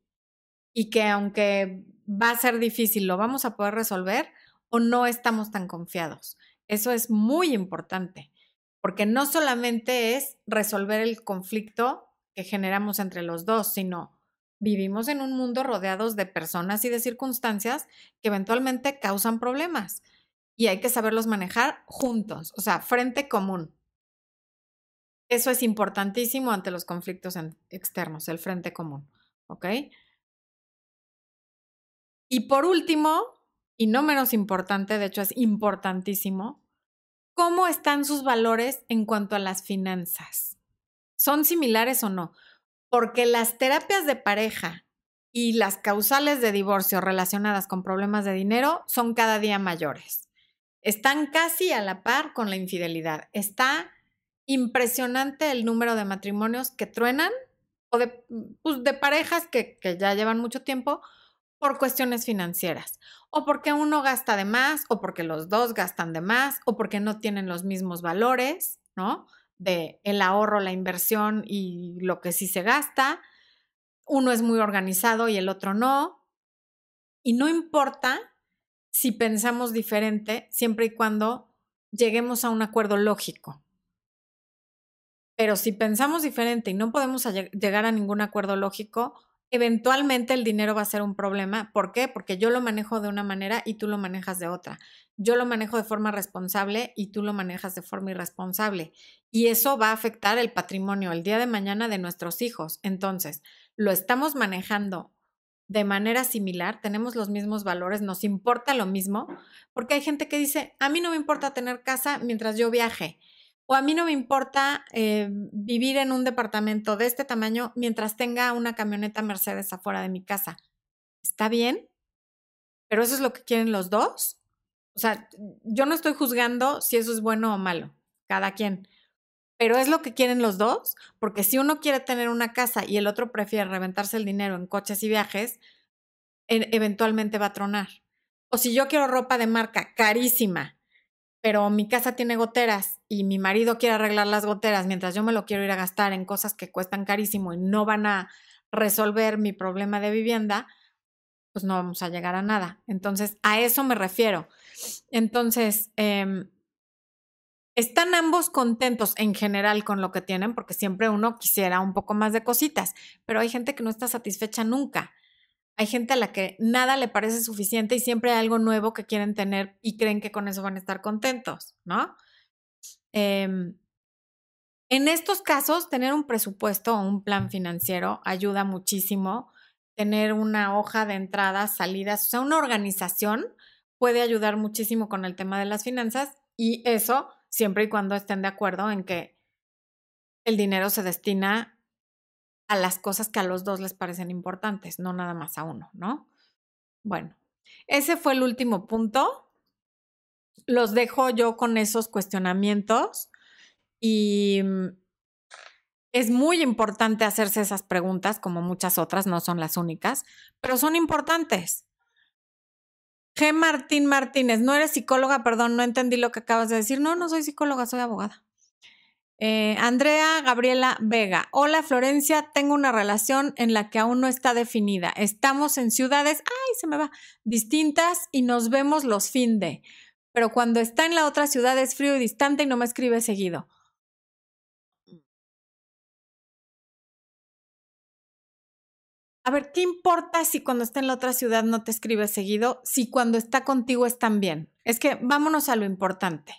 y que aunque va a ser difícil, lo vamos a poder resolver o no estamos tan confiados? Eso es muy importante, porque no solamente es resolver el conflicto que generamos entre los dos, sino vivimos en un mundo rodeados de personas y de circunstancias que eventualmente causan problemas y hay que saberlos manejar juntos, o sea, frente común. Eso es importantísimo ante los conflictos externos, el frente común, ¿ok? Y por último, y no menos importante, de hecho es importantísimo, ¿cómo están sus valores en cuanto a las finanzas? ¿Son similares o no? Porque las terapias de pareja y las causales de divorcio relacionadas con problemas de dinero son cada día mayores. Están casi a la par con la infidelidad. Está impresionante el número de matrimonios que truenan o de, pues, parejas que, que ya llevan mucho tiempo por cuestiones financieras, o porque uno gasta de más, o porque los dos gastan de más, o porque no tienen los mismos valores, ¿no? De el ahorro, la inversión y lo que sí se gasta. Uno es muy organizado y el otro no. Y no importa si pensamos diferente, siempre y cuando lleguemos a un acuerdo lógico. Pero si pensamos diferente y no podemos llegar a ningún acuerdo lógico, eventualmente el dinero va a ser un problema. ¿Por qué? Porque yo lo manejo de una manera y tú lo manejas de otra. Yo lo manejo de forma responsable y tú lo manejas de forma irresponsable. Y eso va a afectar el patrimonio el día de mañana de nuestros hijos. Entonces, lo estamos manejando de manera similar, tenemos los mismos valores, nos importa lo mismo, porque hay gente que dice, a mí no me importa tener casa mientras yo viaje o a mí no me importa eh, vivir en un departamento de este tamaño mientras tenga una camioneta Mercedes afuera de mi casa. ¿Está bien? ¿Pero eso es lo que quieren los dos? O sea, yo no estoy juzgando si eso es bueno o malo, cada quien. Pero es lo que quieren los dos, porque si uno quiere tener una casa y el otro prefiere reventarse el dinero en coches y viajes, eventualmente va a tronar. O si yo quiero ropa de marca carísima pero mi casa tiene goteras y mi marido quiere arreglar las goteras mientras yo me lo quiero ir a gastar en cosas que cuestan carísimo y no van a resolver mi problema de vivienda, pues no vamos a llegar a nada. Entonces, a eso me refiero. Entonces, em, están ambos contentos en general con lo que tienen, porque siempre uno quisiera un poco más de cositas, pero hay gente que no está satisfecha nunca. Hay gente a la que nada le parece suficiente y siempre hay algo nuevo que quieren tener y creen que con eso van a estar contentos, ¿no? Em, en estos casos, tener un presupuesto o un plan financiero ayuda muchísimo. Tener una hoja de entradas, salidas, o sea, una organización puede ayudar muchísimo con el tema de las finanzas y eso siempre y cuando estén de acuerdo en que el dinero se destina a las cosas que a los dos les parecen importantes, no nada más a uno, ¿no? Bueno, ese fue el último punto. Los dejo yo con esos cuestionamientos y mm, es muy importante hacerse esas preguntas, como muchas otras, no son las únicas, pero son importantes. G. Martín Martínez, no eres psicóloga, perdón, no entendí lo que acabas de decir. No, no soy psicóloga, soy abogada. Eh, Andrea Gabriela Vega. Hola Florencia, tengo una relación en la que aún no está definida. Estamos en ciudades, ay, se me va, distintas y nos vemos los fin de. Pero cuando está en la otra ciudad es frío y distante y no me escribe seguido. A ver, ¿qué importa si cuando está en la otra ciudad no te escribe seguido? Si cuando está contigo están bien. Es que vámonos a lo importante.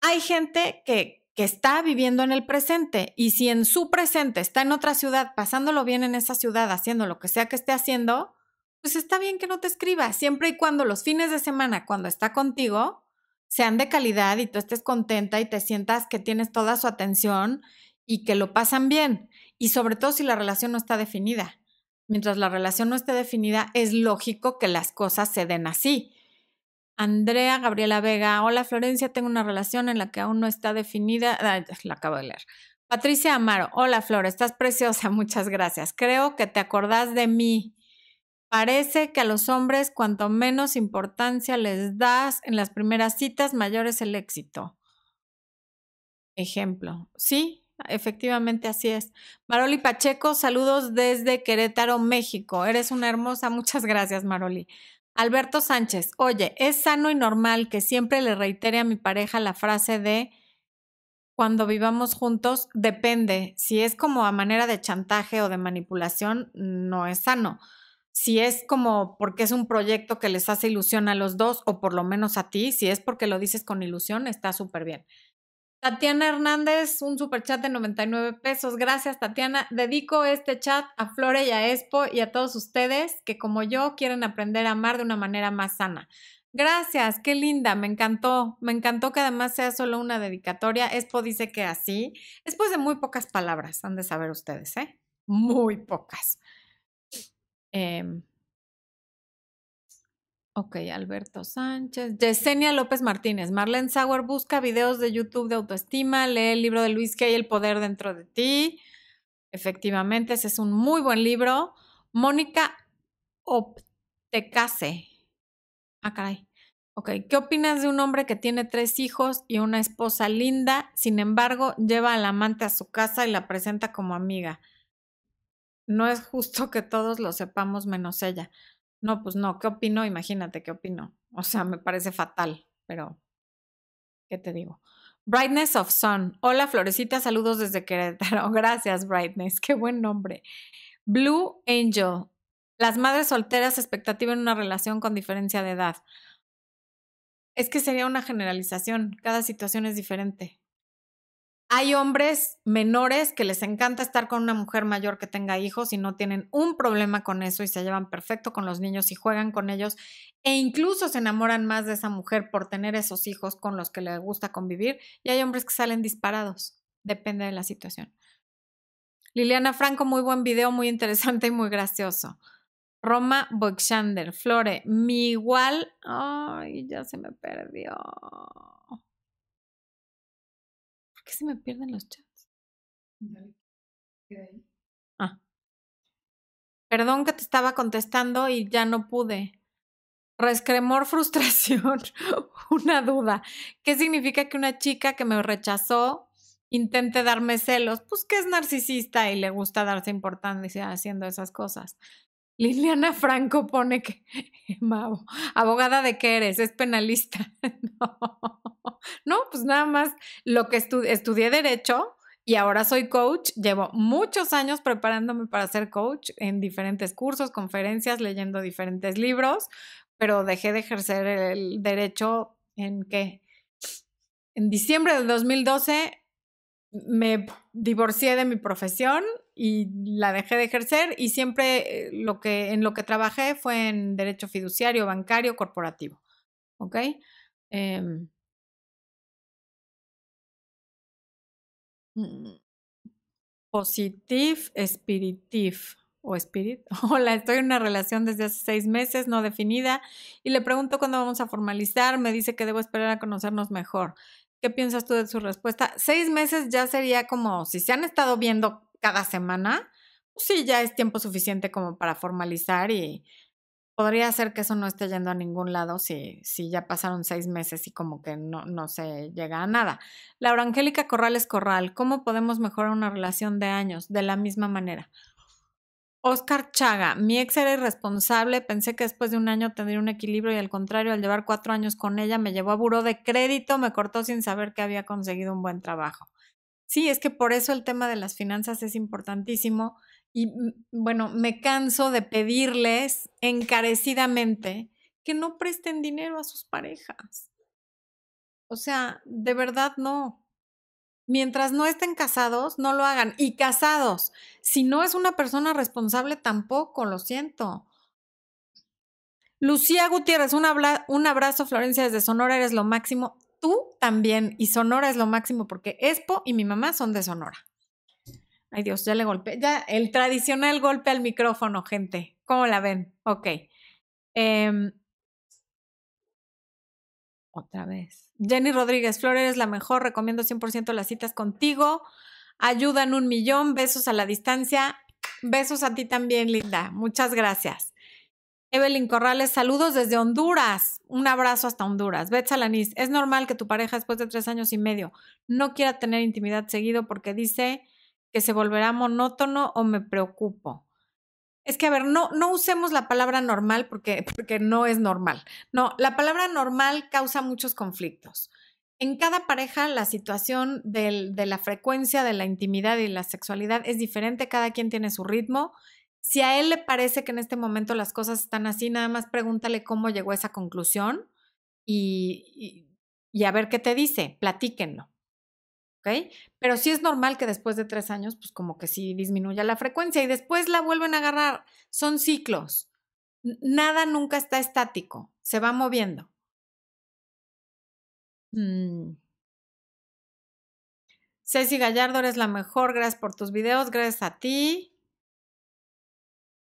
Hay gente que está viviendo en el presente y si en su presente está en otra ciudad, pasándolo bien en esa ciudad, haciendo lo que sea que esté haciendo, pues está bien que no te escriba, siempre y cuando los fines de semana, cuando está contigo, sean de calidad y tú estés contenta y te sientas que tienes toda su atención y que lo pasan bien. Y sobre todo si la relación no está definida. Mientras la relación no esté definida, es lógico que las cosas se den así. Andrea Gabriela Vega, hola Florencia, tengo una relación en la que aún no está definida, la acabo de leer. Patricia Amaro, hola Flor, estás preciosa, muchas gracias. Creo que te acordás de mí. Parece que a los hombres cuanto menos importancia les das en las primeras citas, mayor es el éxito. Ejemplo, sí, efectivamente así es. Maroli Pacheco, saludos desde Querétaro, México. Eres una hermosa, muchas gracias Maroli. Alberto Sánchez, oye, es sano y normal que siempre le reitere a mi pareja la frase de cuando vivamos juntos, depende. Si es como a manera de chantaje o de manipulación, no es sano. Si es como porque es un proyecto que les hace ilusión a los dos, o por lo menos a ti, si es porque lo dices con ilusión, está súper bien. Tatiana Hernández, un super chat de 99 pesos. Gracias, Tatiana. Dedico este chat a Flore y a Expo y a todos ustedes que, como yo, quieren aprender a amar de una manera más sana. Gracias, qué linda, me encantó. Me encantó que además sea solo una dedicatoria. Expo dice que así. Después de muy pocas palabras, han de saber ustedes, ¿eh? Muy pocas. Eh, Ok, Alberto Sánchez. Yesenia López Martínez. Marlene Sauer busca videos de YouTube de autoestima. Lee el libro de Luis Kay, El poder dentro de ti. Efectivamente, ese es un muy buen libro. Mónica te case. Ah, caray. Ok, ¿qué opinas de un hombre que tiene tres hijos y una esposa linda, sin embargo, lleva al amante a su casa y la presenta como amiga? No es justo que todos lo sepamos menos ella. No, pues no, ¿qué opino? Imagínate qué opino. O sea, me parece fatal, pero ¿qué te digo? Brightness of Sun. Hola, Florecita, saludos desde Querétaro. Gracias, Brightness, qué buen nombre. Blue Angel. Las madres solteras, expectativa en una relación con diferencia de edad. Es que sería una generalización, cada situación es diferente. Hay hombres menores que les encanta estar con una mujer mayor que tenga hijos y no tienen un problema con eso y se llevan perfecto con los niños y juegan con ellos e incluso se enamoran más de esa mujer por tener esos hijos con los que le gusta convivir y hay hombres que salen disparados, depende de la situación. Liliana Franco, muy buen video, muy interesante y muy gracioso. Roma Boxander, Flore, mi igual, ay, ya se me perdió qué se me pierden los chats? Ah. Perdón que te estaba contestando y ya no pude. Rescremor, frustración, una duda. ¿Qué significa que una chica que me rechazó intente darme celos? Pues que es narcisista y le gusta darse importancia haciendo esas cosas. Liliana Franco pone que, abogada de qué eres, es penalista. no. No, pues nada más lo que estudié derecho y ahora soy coach. Llevo muchos años preparándome para ser coach en diferentes cursos, conferencias, leyendo diferentes libros, pero dejé de ejercer el derecho en qué? En diciembre del 2012 me divorcié de mi profesión y la dejé de ejercer y siempre eh, lo que, en lo que trabajé fue en derecho fiduciario, bancario, corporativo. ¿Ok? Eh, positive, espiritive o spirit. Hola, estoy en una relación desde hace seis meses, no definida, y le pregunto cuándo vamos a formalizar. Me dice que debo esperar a conocernos mejor. ¿Qué piensas tú de su respuesta? Seis meses ya sería como si se han estado viendo cada semana, pues sí, ya es tiempo suficiente como para formalizar y podría ser que eso no esté yendo a ningún lado si, si ya pasaron seis meses y como que no, no se llega a nada. Laura Angélica Corrales Corral, ¿cómo podemos mejorar una relación de años? De la misma manera. Oscar Chaga, mi ex era irresponsable, pensé que después de un año tendría un equilibrio y al contrario, al llevar cuatro años con ella, me llevó a buró de crédito, me cortó sin saber que había conseguido un buen trabajo. Sí, es que por eso el tema de las finanzas es importantísimo y bueno, me canso de pedirles encarecidamente que no presten dinero a sus parejas. O sea, de verdad no mientras no estén casados, no lo hagan. Y casados, si no es una persona responsable, tampoco, lo siento. Lucía Gutiérrez, un, un abrazo, Florencia, desde Sonora, eres lo máximo. Tú también, y Sonora es lo máximo porque Expo y mi mamá son de Sonora. Ay Dios, ya le golpeé. Ya, el tradicional golpe al micrófono, gente. ¿Cómo la ven? Ok. Eh, otra vez. Jenny Rodríguez Flores, la mejor. Recomiendo 100% las citas contigo. Ayudan un millón. Besos a la distancia. Besos a ti también, Linda. Muchas gracias. Evelyn Corrales, saludos desde Honduras. Un abrazo hasta Honduras. Bet Salanis, es normal que tu pareja después de tres años y medio no quiera tener intimidad seguido porque dice que se volverá monótono o me preocupo. Es que, a ver, no, no usemos la palabra normal porque, porque no es normal. No, la palabra normal causa muchos conflictos. En cada pareja la situación de la frecuencia de la intimidad y la sexualidad es diferente, cada quien tiene su ritmo. Si a él le parece que en este momento las cosas están así, nada más pregúntale cómo llegó a esa conclusión y, y a ver qué te dice, platíquenlo. Pero sí es normal que después de tres años, pues como que sí disminuya la frecuencia y después la vuelven a agarrar. Son ciclos. Nada nunca está estático, se va moviendo. Mm. Ceci Gallardo, eres la mejor. Gracias por tus videos. Gracias a ti.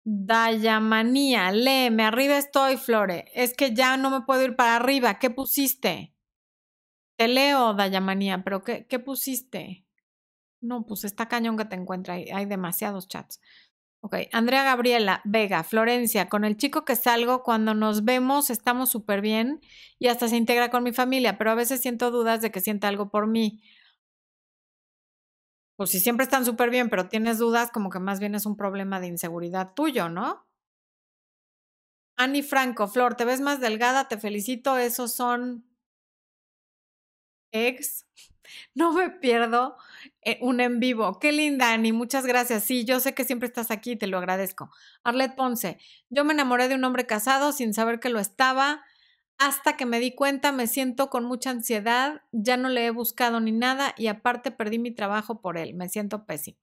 Dayamanía, léeme. Arriba estoy, Flore. Es que ya no me puedo ir para arriba. ¿Qué pusiste? Te leo, Dayamanía, pero ¿qué, ¿qué pusiste? No, pues está cañón que te encuentra. Hay, hay demasiados chats. Ok, Andrea Gabriela, Vega, Florencia, con el chico que salgo, cuando nos vemos estamos súper bien y hasta se integra con mi familia, pero a veces siento dudas de que sienta algo por mí. Pues si siempre están súper bien, pero tienes dudas, como que más bien es un problema de inseguridad tuyo, ¿no? Ani Franco, Flor, te ves más delgada, te felicito, esos son ex. No me pierdo eh, un en vivo. Qué linda, Ani. Muchas gracias. Sí, yo sé que siempre estás aquí, te lo agradezco. Arlet Ponce, yo me enamoré de un hombre casado sin saber que lo estaba. Hasta que me di cuenta, me siento con mucha ansiedad, ya no le he buscado ni nada y aparte perdí mi trabajo por él. Me siento pésimo.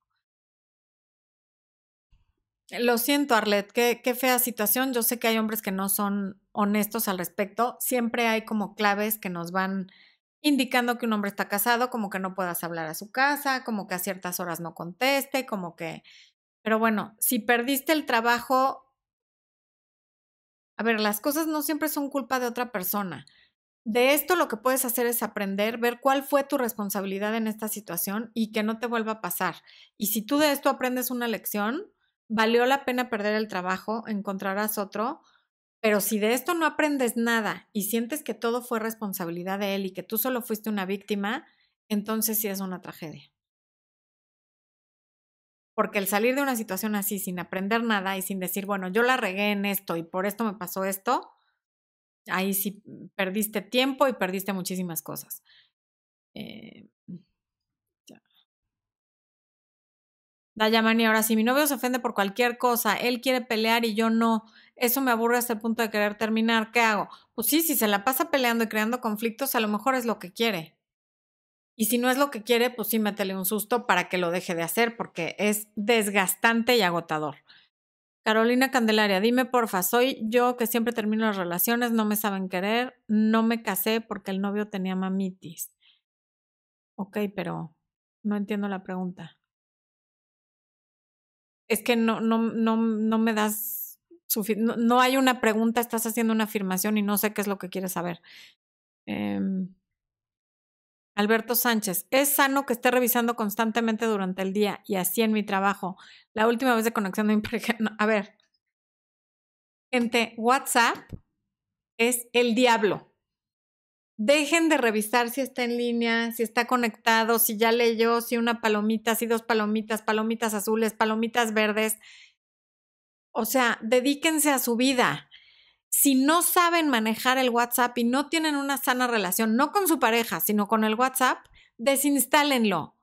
Lo siento, Arlet, qué, qué fea situación. Yo sé que hay hombres que no son honestos al respecto. Siempre hay como claves que nos van indicando que un hombre está casado, como que no puedas hablar a su casa, como que a ciertas horas no conteste, como que... Pero bueno, si perdiste el trabajo, a ver, las cosas no siempre son culpa de otra persona. De esto lo que puedes hacer es aprender, ver cuál fue tu responsabilidad en esta situación y que no te vuelva a pasar. Y si tú de esto aprendes una lección, valió la pena perder el trabajo, encontrarás otro, pero si de esto no aprendes nada y sientes que todo fue responsabilidad de él y que tú solo fuiste una víctima, entonces sí es una tragedia. Porque el salir de una situación así sin aprender nada y sin decir, bueno, yo la regué en esto y por esto me pasó esto, ahí sí perdiste tiempo y perdiste muchísimas cosas. Eh, Dayamani, ahora si mi novio se ofende por cualquier cosa, él quiere pelear y yo no, eso me aburre hasta el punto de querer terminar, ¿qué hago? Pues sí, si se la pasa peleando y creando conflictos, a lo mejor es lo que quiere. Y si no es lo que quiere, pues sí, métele un susto para que lo deje de hacer, porque es desgastante y agotador. Carolina Candelaria, dime porfa, soy yo que siempre termino las relaciones, no me saben querer, no me casé porque el novio tenía mamitis. Ok, pero no entiendo la pregunta. Es que no, no, no, no me das no, hay una pregunta, estás haciendo una afirmación y no sé qué es lo que quieres saber. Em, Alberto Sánchez, es sano que esté revisando constantemente durante el día y así en mi trabajo. La última vez de conexión de mi pareja. a ver, gente, WhatsApp es el diablo. Dejen de revisar si está en línea, si está conectado, si ya leyó, si una palomita, si dos palomitas, palomitas azules, palomitas verdes. O sea, dedíquense a su vida. Si no saben manejar el WhatsApp y no tienen una sana relación, no con su pareja, sino con el WhatsApp, desinstálenlo.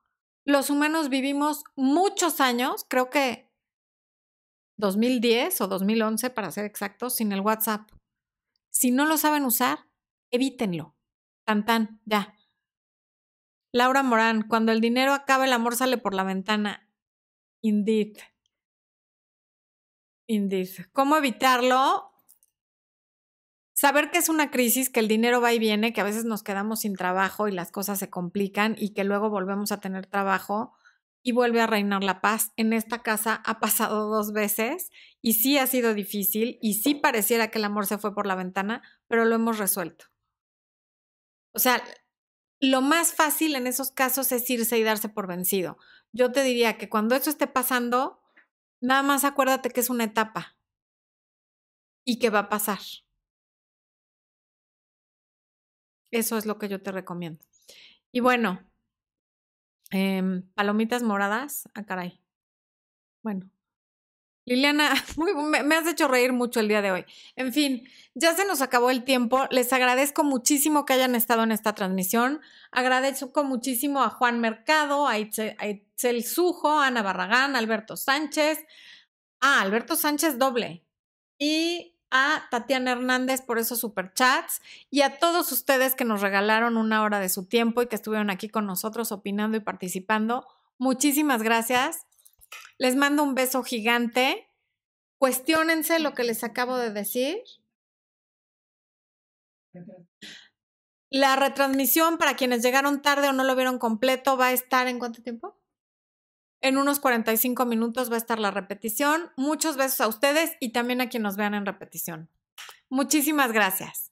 Los humanos vivimos muchos años, creo que 2010 o 2011 para ser exactos, sin el WhatsApp. Si no lo saben usar, evítenlo. Tan tan, ya. Laura Morán, cuando el dinero acaba, el amor sale por la ventana. Indeed. ¿Cómo evitarlo? Saber que es una crisis, que el dinero va y viene, que a veces nos quedamos sin trabajo y las cosas se complican y que luego volvemos a tener trabajo y vuelve a reinar la paz. En esta casa ha pasado dos veces y sí ha sido difícil y sí pareciera que el amor se fue por la ventana, pero lo hemos resuelto. O sea, lo más fácil en esos casos es irse y darse por vencido. Yo te diría que cuando eso esté pasando, Nada más acuérdate que es una etapa y que va a pasar. Eso es lo que yo te recomiendo. Y bueno, em, palomitas moradas. Ah, caray. Bueno, Liliana, me, has hecho reír mucho el día de hoy. En fin, ya se nos acabó el tiempo. Les agradezco muchísimo que hayan estado en esta transmisión. Agradezco muchísimo a Juan Mercado, a Itzel, Sujo, a Ana Barragán, a Alberto Sánchez, a Alberto Sánchez doble y a Tatiana Hernández por esos superchats y a todos ustedes que nos regalaron una hora de su tiempo y que estuvieron aquí con nosotros opinando y participando. Muchísimas gracias. Les mando un beso gigante. Cuestiónense lo que les acabo de decir. La retransmisión para quienes llegaron tarde o no lo vieron completo va a estar en cuánto tiempo? En unos 45 minutos va a estar la repetición. Muchos besos a ustedes y también a quienes nos vean en repetición. Muchísimas gracias.